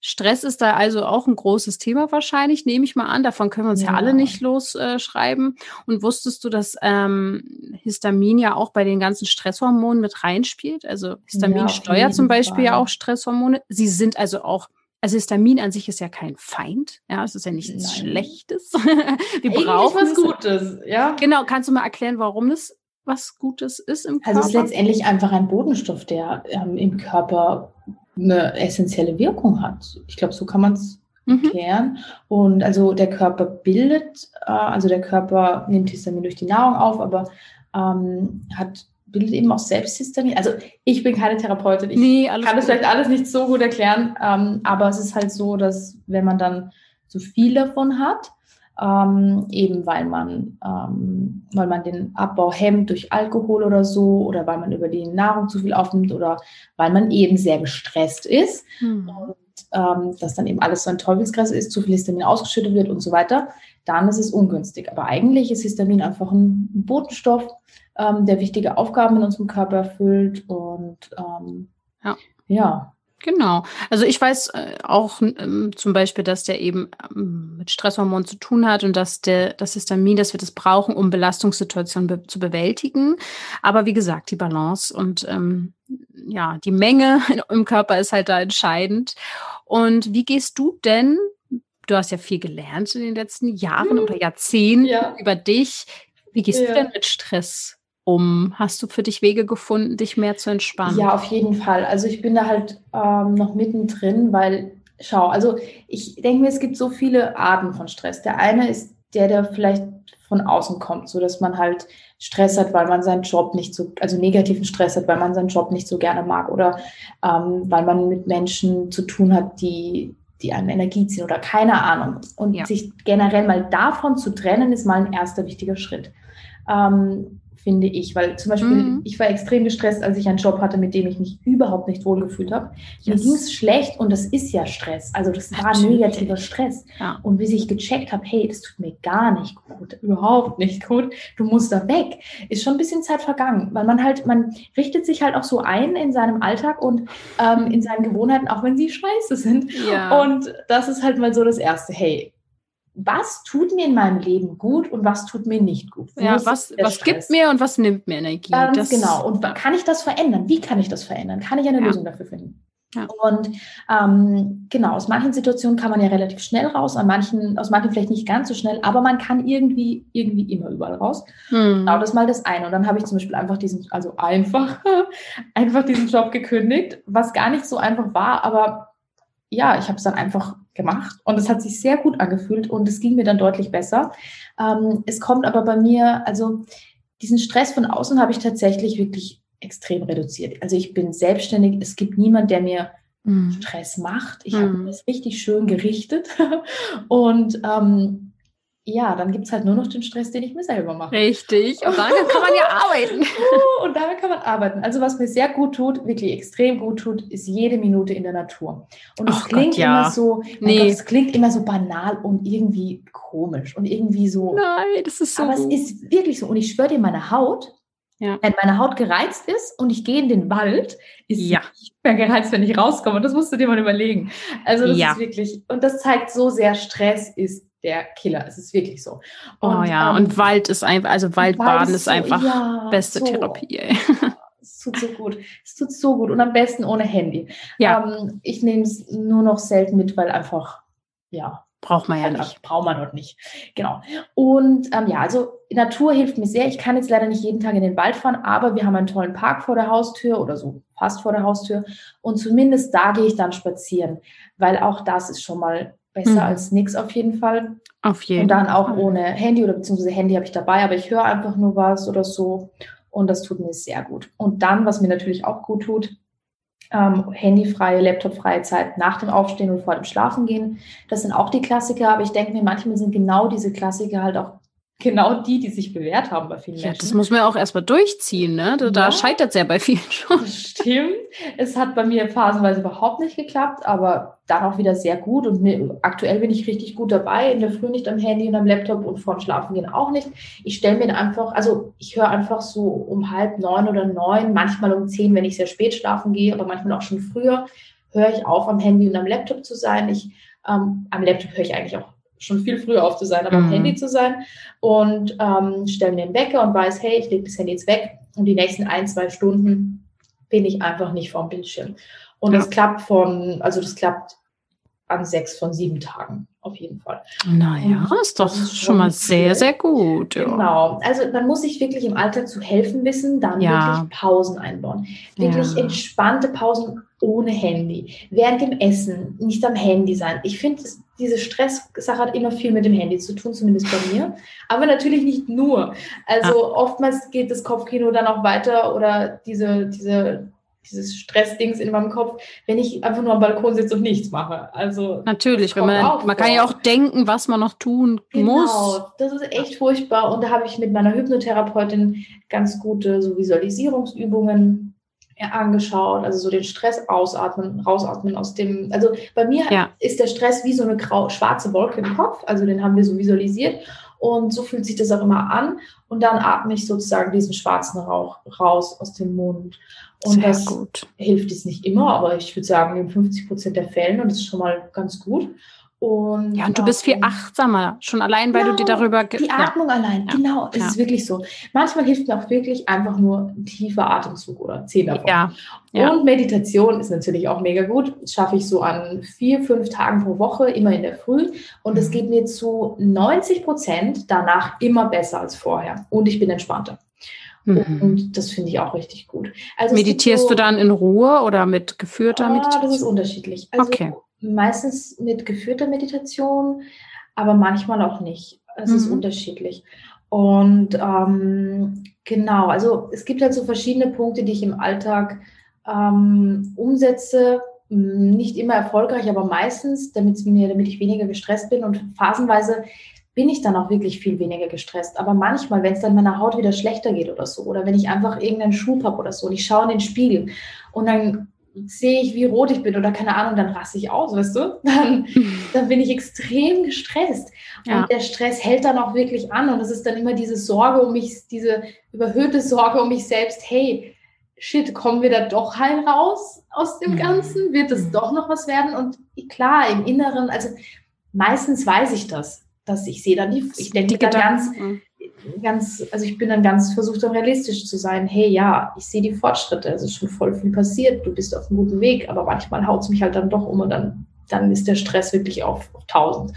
Stress ist da also auch ein großes Thema wahrscheinlich, nehme ich mal an. Davon können wir uns ja, ja alle nicht losschreiben. Äh, und wusstest du, dass ähm, Histamin ja auch bei den ganzen Stresshormonen mit reinspielt? Also Histamin ja, steuert zum Beispiel Fall. ja auch Stresshormone. Sie sind also auch also Histamin an sich ist ja kein Feind, ja, es ist ja nichts Nein. Schlechtes. Wir brauchen was Gutes, ja. Genau, kannst du mal erklären, warum das was Gutes ist im Körper? Also es ist letztendlich einfach ein Bodenstoff, der ähm, im Körper eine essentielle Wirkung hat. Ich glaube, so kann man es mhm. erklären. Und also der Körper bildet, äh, also der Körper nimmt Histamin durch die Nahrung auf, aber ähm, hat bildet eben auch Selbsthistamin. Also ich bin keine Therapeutin, ich nee, kann das vielleicht alles nicht so gut erklären, ähm, aber es ist halt so, dass wenn man dann zu viel davon hat, ähm, eben weil man, ähm, weil man den Abbau hemmt durch Alkohol oder so oder weil man über die Nahrung zu viel aufnimmt oder weil man eben sehr gestresst ist hm. und ähm, dass dann eben alles so ein Teufelskreis ist, zu viel Histamin ausgeschüttet wird und so weiter, dann ist es ungünstig. Aber eigentlich ist Histamin einfach ein Botenstoff, ähm, der wichtige Aufgaben in unserem Körper erfüllt. Und ähm, ja. ja. Genau. Also ich weiß äh, auch ähm, zum Beispiel, dass der eben ähm, mit Stresshormonen zu tun hat und dass der das Histamin, dass wir das brauchen, um Belastungssituationen be zu bewältigen. Aber wie gesagt, die Balance und ähm, ja, die Menge im Körper ist halt da entscheidend. Und wie gehst du denn? Du hast ja viel gelernt in den letzten Jahren mhm. oder Jahrzehnten ja. über dich. Wie gehst ja. du denn mit Stress um? Hast du für dich Wege gefunden, dich mehr zu entspannen? Ja, auf jeden Fall. Also ich bin da halt ähm, noch mittendrin, weil, schau, also ich denke mir, es gibt so viele Arten von Stress. Der eine ist der, der vielleicht von außen kommt, so dass man halt Stress hat, weil man seinen Job nicht so, also negativen Stress hat, weil man seinen Job nicht so gerne mag oder ähm, weil man mit Menschen zu tun hat, die, die einem Energie ziehen oder keine Ahnung. Und ja. sich generell mal davon zu trennen, ist mal ein erster wichtiger Schritt. Ähm, finde ich. Weil zum Beispiel, mhm. ich war extrem gestresst, als ich einen Job hatte, mit dem ich mich überhaupt nicht wohlgefühlt habe. Yes. Mir ging es schlecht und das ist ja Stress. Also das war negativer Stress. Ja. Und bis ich gecheckt habe, hey, das tut mir gar nicht gut, überhaupt nicht gut, du musst da weg, ist schon ein bisschen Zeit vergangen. Weil man halt, man richtet sich halt auch so ein in seinem Alltag und ähm, in seinen Gewohnheiten, auch wenn sie scheiße sind. Ja. Und das ist halt mal so das Erste, hey, was tut mir in meinem Leben gut und was tut mir nicht gut? Wo ja, was, was gibt mir und was nimmt mir Energie? Ganz das, genau. Und kann ich das verändern? Wie kann ich das verändern? Kann ich eine ja. Lösung dafür finden? Ja. Und ähm, genau, aus manchen Situationen kann man ja relativ schnell raus, an manchen, aus manchen vielleicht nicht ganz so schnell, aber man kann irgendwie, irgendwie immer überall raus. Hm. Genau, das ist mal das eine. Und dann habe ich zum Beispiel einfach diesen, also einfach, einfach diesen Job gekündigt, was gar nicht so einfach war, aber ja, ich habe es dann einfach gemacht und es hat sich sehr gut angefühlt und es ging mir dann deutlich besser. Ähm, es kommt aber bei mir, also diesen Stress von außen habe ich tatsächlich wirklich extrem reduziert. Also ich bin selbstständig, es gibt niemand, der mir mm. Stress macht. Ich mm. habe das richtig schön gerichtet und ähm, ja, dann gibt es halt nur noch den Stress, den ich mir selber mache. Richtig. Und damit kann man ja arbeiten. und damit kann man arbeiten. Also was mir sehr gut tut, wirklich extrem gut tut, ist jede Minute in der Natur. Und es klingt Gott, ja. immer so, nee. Gott, es klingt immer so banal und irgendwie komisch und irgendwie so. Nein, das ist so. Aber es ist wirklich so. Und ich schwöre dir, meine Haut, ja. wenn meine Haut gereizt ist und ich gehe in den Wald, ist ja. nicht mehr gereizt, wenn ich rauskomme. Und das musst du dir mal überlegen. Also das ja. ist wirklich, und das zeigt so sehr, Stress ist der Killer. Es ist wirklich so. Oh und, oh ja, ähm, und Wald ist einfach, also Waldbaden Wald ist, ist so, einfach ja, beste so. Therapie. Ey. Es tut so gut. Es tut so gut. Und am besten ohne Handy. Ja. Ähm, ich nehme es nur noch selten mit, weil einfach, ja. Braucht man ja halt nicht. Braucht man dort nicht. Genau. Und ähm, ja, also Natur hilft mir sehr. Ich kann jetzt leider nicht jeden Tag in den Wald fahren, aber wir haben einen tollen Park vor der Haustür oder so fast vor der Haustür. Und zumindest da gehe ich dann spazieren, weil auch das ist schon mal besser mhm. als nichts auf jeden Fall. Auf jeden Und dann auch ohne Handy oder beziehungsweise Handy habe ich dabei, aber ich höre einfach nur was oder so. Und das tut mir sehr gut. Und dann, was mir natürlich auch gut tut, ähm, handyfreie, laptopfreie Zeit nach dem Aufstehen und vor dem Schlafengehen. Das sind auch die Klassiker, aber ich denke mir, manchmal sind genau diese Klassiker halt auch genau die, die sich bewährt haben bei vielen ja, Menschen. Das muss man ja auch erstmal durchziehen, ne? Da, ja, scheitert es ja bei vielen schon. Stimmt. Es hat bei mir phasenweise überhaupt nicht geklappt, aber dann auch wieder sehr gut. Und mir, aktuell bin ich richtig gut dabei. In der Früh nicht am Handy und am Laptop und vorm Schlafengehen auch nicht. Ich stelle mir einfach, also ich höre einfach so um halb neun oder neun, manchmal um zehn, wenn ich sehr spät schlafen gehe, aber manchmal auch schon früher, höre ich auf, am Handy und am Laptop zu sein. Ich, ähm, am Laptop höre ich eigentlich auch schon viel früher auf zu sein, aber mhm. am Handy zu sein und ähm, stelle mir den Wecker und weiß, hey, ich lege das Handy jetzt weg und die nächsten ein, zwei Stunden bin ich einfach nicht vorm Bildschirm. Und ja. das klappt von, also das klappt an sechs von sieben Tagen auf jeden Fall. Naja, ist doch schon mal sehr, sehr gut. Ja. Genau. Also man muss sich wirklich im Alltag zu helfen wissen, dann ja. wirklich Pausen einbauen. Wirklich ja. entspannte Pausen ohne Handy. Während dem Essen nicht am Handy sein. Ich finde, diese Stresssache hat immer viel mit dem Handy zu tun, zumindest bei mir. Aber natürlich nicht nur. Also oftmals geht das Kopfkino dann auch weiter oder diese, diese dieses Stressdings in meinem Kopf, wenn ich einfach nur am Balkon sitze und nichts mache. Also natürlich, wenn man man kann ja auch denken, was man noch tun genau, muss. Genau, das ist echt furchtbar und da habe ich mit meiner Hypnotherapeutin ganz gute so Visualisierungsübungen angeschaut, also so den Stress ausatmen, rausatmen aus dem, also bei mir ja. ist der Stress wie so eine grau, schwarze Wolke im Kopf, also den haben wir so visualisiert und so fühlt sich das auch immer an und dann atme ich sozusagen diesen schwarzen Rauch raus aus dem Mund und Sehr das gut. hilft jetzt nicht immer, aber ich würde sagen in 50 Prozent der Fällen und das ist schon mal ganz gut. Und, ja, und du bist viel achtsamer, schon allein, weil genau, du dir darüber... Die Atmung ja. allein, ja. genau, es ja. ist wirklich so. Manchmal hilft mir auch wirklich einfach nur ein tiefer Atemzug oder zehn davon. Ja. Und Meditation ist natürlich auch mega gut. Das schaffe ich so an vier, fünf Tagen pro Woche, immer in der Früh. Und es mhm. geht mir zu 90 Prozent danach immer besser als vorher. Und ich bin entspannter. Mhm. Und das finde ich auch richtig gut. Also Meditierst so, du dann in Ruhe oder mit geführter ah, Meditation? Das ist unterschiedlich. Also okay. Meistens mit geführter Meditation, aber manchmal auch nicht. Es mhm. ist unterschiedlich. Und ähm, genau, also es gibt halt so verschiedene Punkte, die ich im Alltag ähm, umsetze. Nicht immer erfolgreich, aber meistens, damit, mir, damit ich weniger gestresst bin. Und phasenweise bin ich dann auch wirklich viel weniger gestresst. Aber manchmal, wenn es dann meiner Haut wieder schlechter geht oder so, oder wenn ich einfach irgendeinen Schub habe oder so und ich schaue in den Spiegel und dann sehe ich, wie rot ich bin oder keine Ahnung, dann raste ich aus, weißt du? Dann, dann bin ich extrem gestresst. Ja. Und der Stress hält dann auch wirklich an. Und es ist dann immer diese Sorge um mich, diese überhöhte Sorge um mich selbst. Hey, shit, kommen wir da doch heil raus aus dem mhm. Ganzen? Wird es mhm. doch noch was werden? Und klar, im Inneren, also meistens weiß ich das, dass ich sehe dann die, ich denke da ganz, ganz, also ich bin dann ganz versucht, dann realistisch zu sein. Hey, ja, ich sehe die Fortschritte, es ist schon voll viel passiert, du bist auf einem guten Weg, aber manchmal haut es mich halt dann doch um und dann, dann ist der Stress wirklich auf, auf 1000.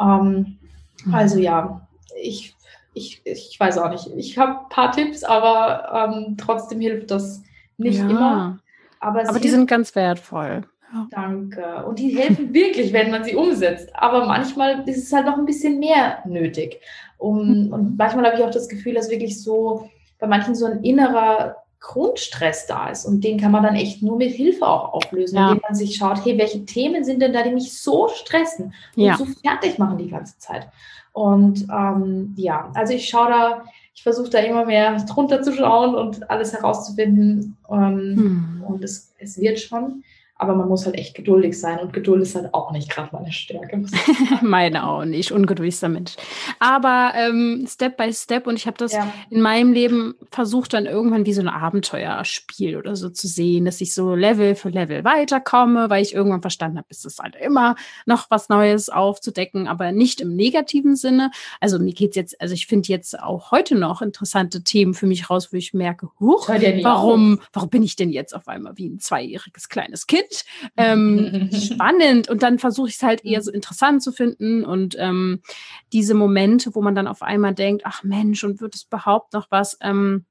Ähm, mhm. Also ja, ich, ich, ich weiß auch nicht. Ich habe ein paar Tipps, aber ähm, trotzdem hilft das nicht ja. immer. Aber, aber die sind ganz wertvoll. Danke. Und die helfen wirklich, wenn man sie umsetzt. Aber manchmal ist es halt noch ein bisschen mehr nötig. Um, mhm. Und manchmal habe ich auch das Gefühl, dass wirklich so bei manchen so ein innerer Grundstress da ist. Und den kann man dann echt nur mit Hilfe auch auflösen, ja. indem man sich schaut, hey, welche Themen sind denn da, die mich so stressen und ja. so fertig machen die ganze Zeit. Und ähm, ja, also ich schaue da, ich versuche da immer mehr drunter zu schauen und alles herauszufinden. Ähm, hm. Und es, es wird schon. Aber man muss halt echt geduldig sein und Geduld ist halt auch nicht gerade meine Stärke. meine auch nicht, ungeduldigster Mensch. Aber ähm, Step by Step und ich habe das ja. in meinem Leben versucht, dann irgendwann wie so ein Abenteuerspiel oder so zu sehen, dass ich so Level für Level weiterkomme, weil ich irgendwann verstanden habe, ist es halt immer noch was Neues aufzudecken, aber nicht im negativen Sinne. Also mir geht's jetzt, also ich finde jetzt auch heute noch interessante Themen für mich raus, wo ich merke, huch, warum, warum bin ich denn jetzt auf einmal wie ein zweijähriges kleines Kind? Mit. Ähm, spannend. Und dann versuche ich es halt eher so interessant zu finden und ähm, diese Momente, wo man dann auf einmal denkt, ach Mensch, und wird es überhaupt noch was? Ähm,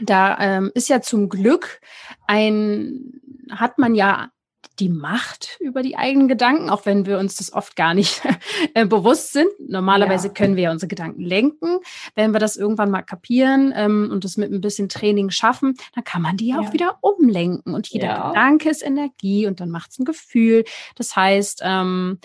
da ähm, ist ja zum Glück ein, hat man ja die Macht über die eigenen Gedanken, auch wenn wir uns das oft gar nicht äh, bewusst sind. Normalerweise ja. können wir ja unsere Gedanken lenken. Wenn wir das irgendwann mal kapieren ähm, und das mit ein bisschen Training schaffen, dann kann man die ja. auch wieder umlenken. Und jeder ja. Gedanke ist Energie und dann macht es ein Gefühl. Das heißt, ähm,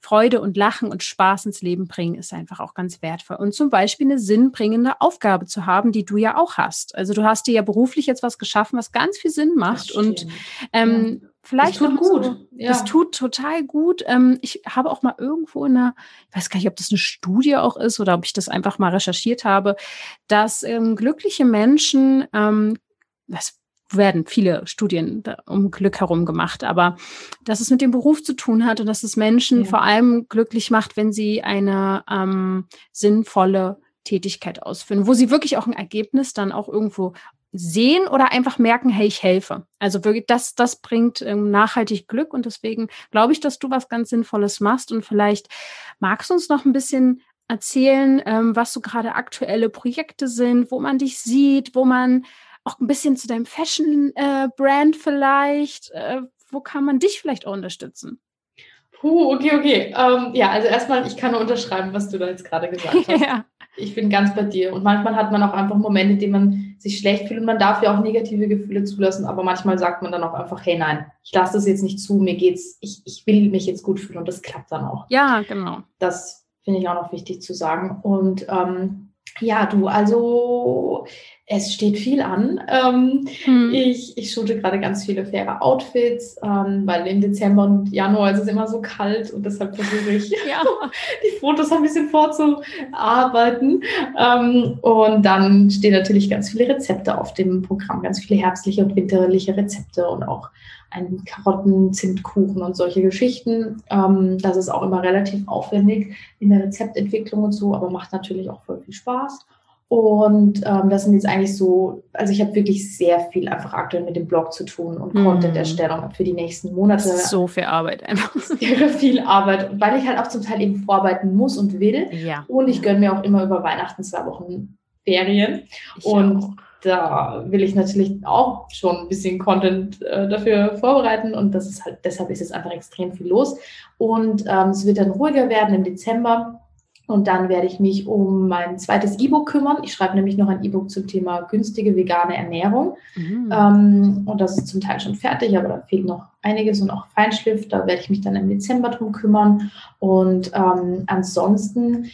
Freude und Lachen und Spaß ins Leben bringen, ist einfach auch ganz wertvoll. Und zum Beispiel eine sinnbringende Aufgabe zu haben, die du ja auch hast. Also du hast dir ja beruflich jetzt was geschaffen, was ganz viel Sinn macht. Und ähm. Vielleicht das tut gut. So, ja. Das tut total gut. Ähm, ich habe auch mal irgendwo in einer, ich weiß gar nicht, ob das eine Studie auch ist oder ob ich das einfach mal recherchiert habe, dass ähm, glückliche Menschen ähm, das werden viele Studien um Glück herum gemacht, aber dass es mit dem Beruf zu tun hat und dass es Menschen ja. vor allem glücklich macht, wenn sie eine ähm, sinnvolle Tätigkeit ausführen, wo sie wirklich auch ein Ergebnis dann auch irgendwo sehen oder einfach merken, hey, ich helfe. Also wirklich, das, das bringt ähm, nachhaltig Glück und deswegen glaube ich, dass du was ganz Sinnvolles machst und vielleicht magst du uns noch ein bisschen erzählen, ähm, was so gerade aktuelle Projekte sind, wo man dich sieht, wo man auch ein bisschen zu deinem Fashion-Brand äh, vielleicht? Äh, wo kann man dich vielleicht auch unterstützen? Puh, okay, okay. Ähm, ja, also erstmal, ich kann nur unterschreiben, was du da jetzt gerade gesagt hast. ja. Ich bin ganz bei dir. Und manchmal hat man auch einfach Momente, in denen man sich schlecht fühlt und man darf ja auch negative Gefühle zulassen, aber manchmal sagt man dann auch einfach, hey nein, ich lasse das jetzt nicht zu, mir geht's, ich, ich will mich jetzt gut fühlen und das klappt dann auch. Ja, genau. Das finde ich auch noch wichtig zu sagen. Und ähm, ja, du, also es steht viel an. Ähm, hm. Ich, ich shoote gerade ganz viele faire Outfits, ähm, weil im Dezember und Januar ist es immer so kalt und deshalb versuche ich, ja. die Fotos ein bisschen vorzuarbeiten. Ähm, und dann stehen natürlich ganz viele Rezepte auf dem Programm, ganz viele herbstliche und winterliche Rezepte und auch ein Karotten-Zimtkuchen und solche Geschichten. Ähm, das ist auch immer relativ aufwendig in der Rezeptentwicklung und so, aber macht natürlich auch voll viel Spaß. Und ähm, das sind jetzt eigentlich so, also ich habe wirklich sehr viel einfach aktuell mit dem Blog zu tun und mm. Content-Erstellung für die nächsten Monate. So viel Arbeit einfach. Sehr viel Arbeit, weil ich halt auch zum Teil eben vorarbeiten muss und will. Ja. Und ich gönne mir auch immer über Weihnachten zwei Wochen Ferien. Ich und auch. da will ich natürlich auch schon ein bisschen Content äh, dafür vorbereiten. Und das ist halt, deshalb ist jetzt einfach extrem viel los. Und ähm, es wird dann ruhiger werden im Dezember Und dann werde ich mich um mein zweites E-Book kümmern. Ich schreibe nämlich noch ein E-Book zum Thema günstige vegane Ernährung. Mhm. Ähm, und das ist zum Teil schon fertig, aber da fehlt noch einiges und auch Feinschliff. Da werde ich mich dann im Dezember drum kümmern. Und ähm, ansonsten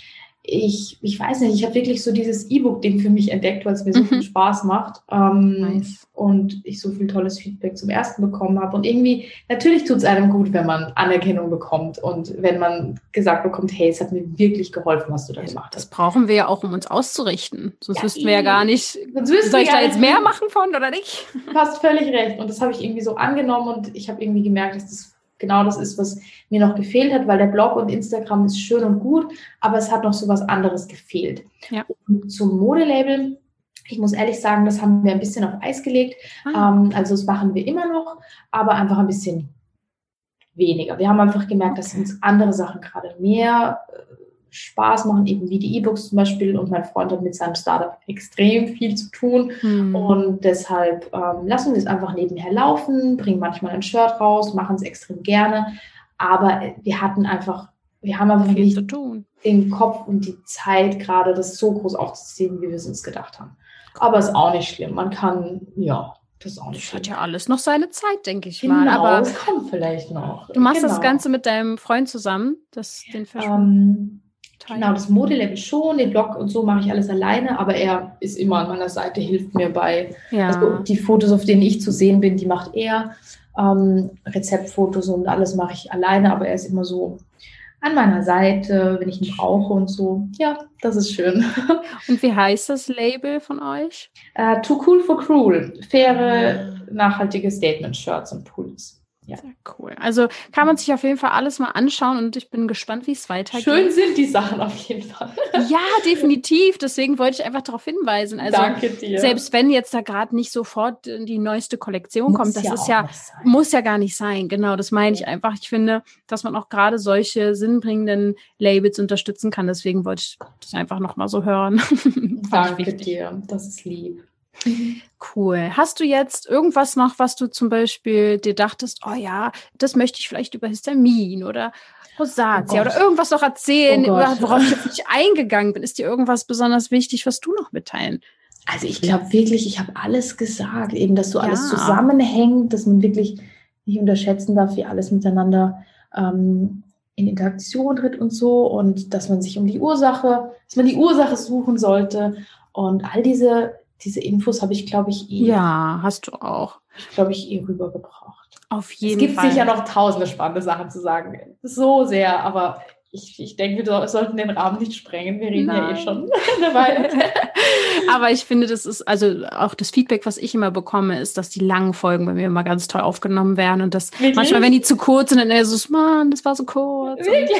ich, ich weiß nicht, ich habe wirklich so dieses E-Book-Ding für mich entdeckt, weil es mir so mhm. viel Spaß macht ähm, nice. und ich so viel tolles Feedback zum ersten bekommen habe. Und irgendwie, natürlich tut es einem gut, wenn man Anerkennung bekommt und wenn man gesagt bekommt, hey, es hat mir wirklich geholfen, was du da gemacht hast. Das brauchen wir ja auch, um uns auszurichten. Sonst ja, wüssten wir ja gar nicht, soll ich da jetzt mehr machen von oder nicht? Du hast völlig recht. Und das habe ich irgendwie so angenommen und ich habe irgendwie gemerkt, dass das genau das ist, was mir noch gefehlt hat, weil der Blog und Instagram ist schön und gut, aber es hat noch so was anderes gefehlt. Ja. Und zum Modelabel, ich muss ehrlich sagen, das haben wir ein bisschen auf Eis gelegt. Ah. Ähm, also das machen wir immer noch, aber einfach ein bisschen weniger. Wir haben einfach gemerkt, okay. dass uns andere Sachen gerade mehr äh, Spaß machen, eben wie die E-Books zum Beispiel. Und mein Freund hat mit seinem Startup extrem viel zu tun. Mhm. Und deshalb ähm, lassen wir es einfach nebenher laufen, bringen manchmal ein Shirt raus, machen es extrem gerne. Aber wir hatten einfach, wir haben einfach viel nicht den Kopf und die Zeit, gerade das so groß aufzuziehen, wie wir es uns gedacht haben. Aber ist auch nicht schlimm. Man kann, ja, das ist auch nicht das hat ja alles noch seine Zeit, denke ich genau, mal. Aber es kommt vielleicht noch. Du machst genau. das Ganze mit deinem Freund zusammen, das, den ähm, Genau, das Modelabel schon, den Blog und so mache ich alles alleine, aber er ist immer an meiner Seite, hilft mir bei. Ja. Also die Fotos, auf denen ich zu sehen bin, die macht er. Ähm, Rezeptfotos und alles mache ich alleine, aber er ist immer so an meiner Seite, wenn ich ihn brauche und so. Ja, das ist schön. Und wie heißt das Label von euch? Uh, too Cool for Cruel. Faire, ah. nachhaltige Statement-Shirts und Pullis. Ja. Sehr cool. Also kann man sich auf jeden Fall alles mal anschauen und ich bin gespannt, wie es weitergeht. Schön sind die Sachen auf jeden Fall. Ja, definitiv. Deswegen wollte ich einfach darauf hinweisen. Also, Danke dir. Selbst wenn jetzt da gerade nicht sofort die neueste Kollektion muss kommt, das ja ist ja, muss ja gar nicht sein. Genau, das meine ich einfach. Ich finde, dass man auch gerade solche sinnbringenden Labels unterstützen kann. Deswegen wollte ich das einfach nochmal so hören. Danke dir. Das ist lieb. Cool. Hast du jetzt irgendwas noch, was du zum Beispiel dir dachtest, oh ja, das möchte ich vielleicht über Histamin oder Rosatia oh oder irgendwas noch erzählen, oh worauf ich jetzt nicht eingegangen bin? Ist dir irgendwas besonders wichtig, was du noch mitteilen? Also ich glaube wirklich, ich habe alles gesagt, eben, dass so ja. alles zusammenhängt, dass man wirklich nicht unterschätzen darf, wie alles miteinander ähm, in Interaktion tritt und so und dass man sich um die Ursache, dass man die Ursache suchen sollte und all diese diese Infos habe ich, glaube ich, eh. Ja, hast du auch. Glaube ich, eh rübergebracht. Auf jeden Fall. Es gibt Fall. sicher noch tausende spannende Sachen zu sagen. So sehr, aber ich, ich denke, wir sollten den Rahmen nicht sprengen. Wir reden Nein. ja eh schon eine Weile. Aber ich finde, das ist, also auch das Feedback, was ich immer bekomme, ist, dass die langen Folgen bei mir immer ganz toll aufgenommen werden und dass Wirklich? manchmal, wenn die zu kurz sind, dann eher so, Mann, das war so kurz. Wirklich?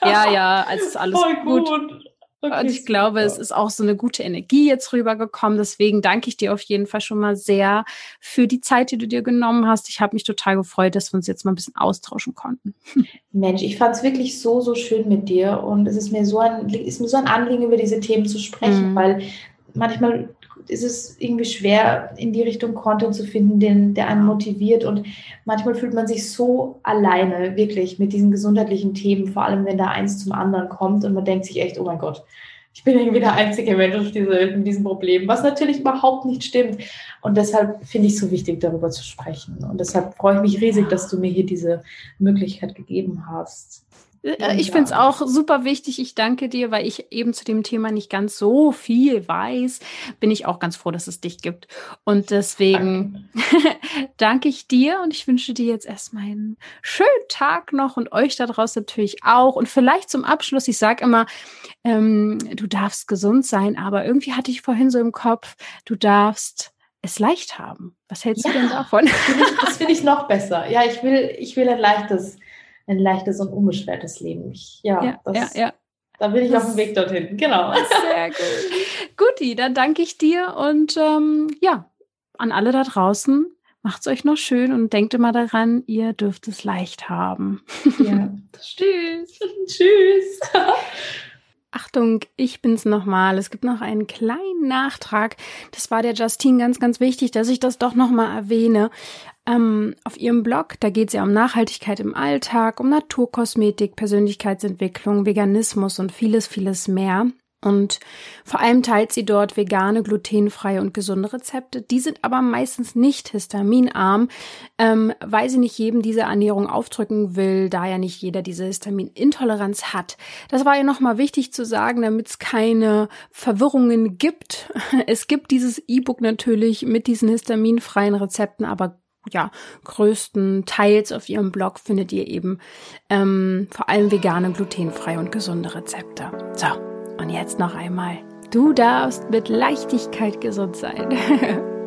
Und, ja, ja, also ist alles Voll gut. gut. Okay, und ich glaube, super. es ist auch so eine gute Energie jetzt rübergekommen. Deswegen danke ich dir auf jeden Fall schon mal sehr für die Zeit, die du dir genommen hast. Ich habe mich total gefreut, dass wir uns jetzt mal ein bisschen austauschen konnten. Mensch, ich fand es wirklich so, so schön mit dir. Und es ist mir so ein, ist mir so ein Anliegen, über diese Themen zu sprechen, mhm. weil manchmal ist es irgendwie schwer, in die Richtung Content zu finden, den, der einen motiviert. Und manchmal fühlt man sich so alleine, wirklich, mit diesen gesundheitlichen Themen, vor allem wenn da eins zum anderen kommt und man denkt sich echt, oh mein Gott, ich bin irgendwie der einzige Mensch auf diese, diesem Problem, was natürlich überhaupt nicht stimmt. Und deshalb finde ich es so wichtig, darüber zu sprechen. Und deshalb freue ich mich riesig, dass du mir hier diese Möglichkeit gegeben hast. Äh, ich finde es auch super wichtig. Ich danke dir, weil ich eben zu dem Thema nicht ganz so viel weiß. Bin ich auch ganz froh, dass es dich gibt. Und deswegen danke, danke ich dir und ich wünsche dir jetzt erstmal einen schönen Tag noch und euch da draußen natürlich auch. Und vielleicht zum Abschluss, ich sage immer, ähm, du darfst gesund sein, aber irgendwie hatte ich vorhin so im Kopf, du darfst es leicht haben. Was hältst ja, du denn davon? Das finde ich noch besser. Ja, ich will, ich will ein leichtes ein leichtes und unbeschwertes Leben. Ich, ja, ja, das, ja, ja. Da bin ich auf dem Weg dorthin. Genau. Sehr gut. Guti, dann danke ich dir und ähm, ja, an alle da draußen, macht's euch noch schön und denkt immer daran, ihr dürft es leicht haben. Ja. Tschüss. Tschüss. Achtung, ich bin's nochmal. Es gibt noch einen kleinen Nachtrag. Das war der Justine ganz, ganz wichtig, dass ich das doch nochmal erwähne. Ähm, auf ihrem Blog, da geht es ja um Nachhaltigkeit im Alltag, um Naturkosmetik, Persönlichkeitsentwicklung, Veganismus und vieles, vieles mehr. Und vor allem teilt sie dort vegane, glutenfreie und gesunde Rezepte. Die sind aber meistens nicht histaminarm, ähm, weil sie nicht jedem diese Ernährung aufdrücken will, da ja nicht jeder diese Histaminintoleranz hat. Das war ja nochmal wichtig zu sagen, damit es keine Verwirrungen gibt. Es gibt dieses E-Book natürlich mit diesen histaminfreien Rezepten, aber ja, größtenteils auf ihrem Blog findet ihr eben ähm, vor allem vegane, glutenfreie und gesunde Rezepte. So, und jetzt noch einmal. Du darfst mit Leichtigkeit gesund sein.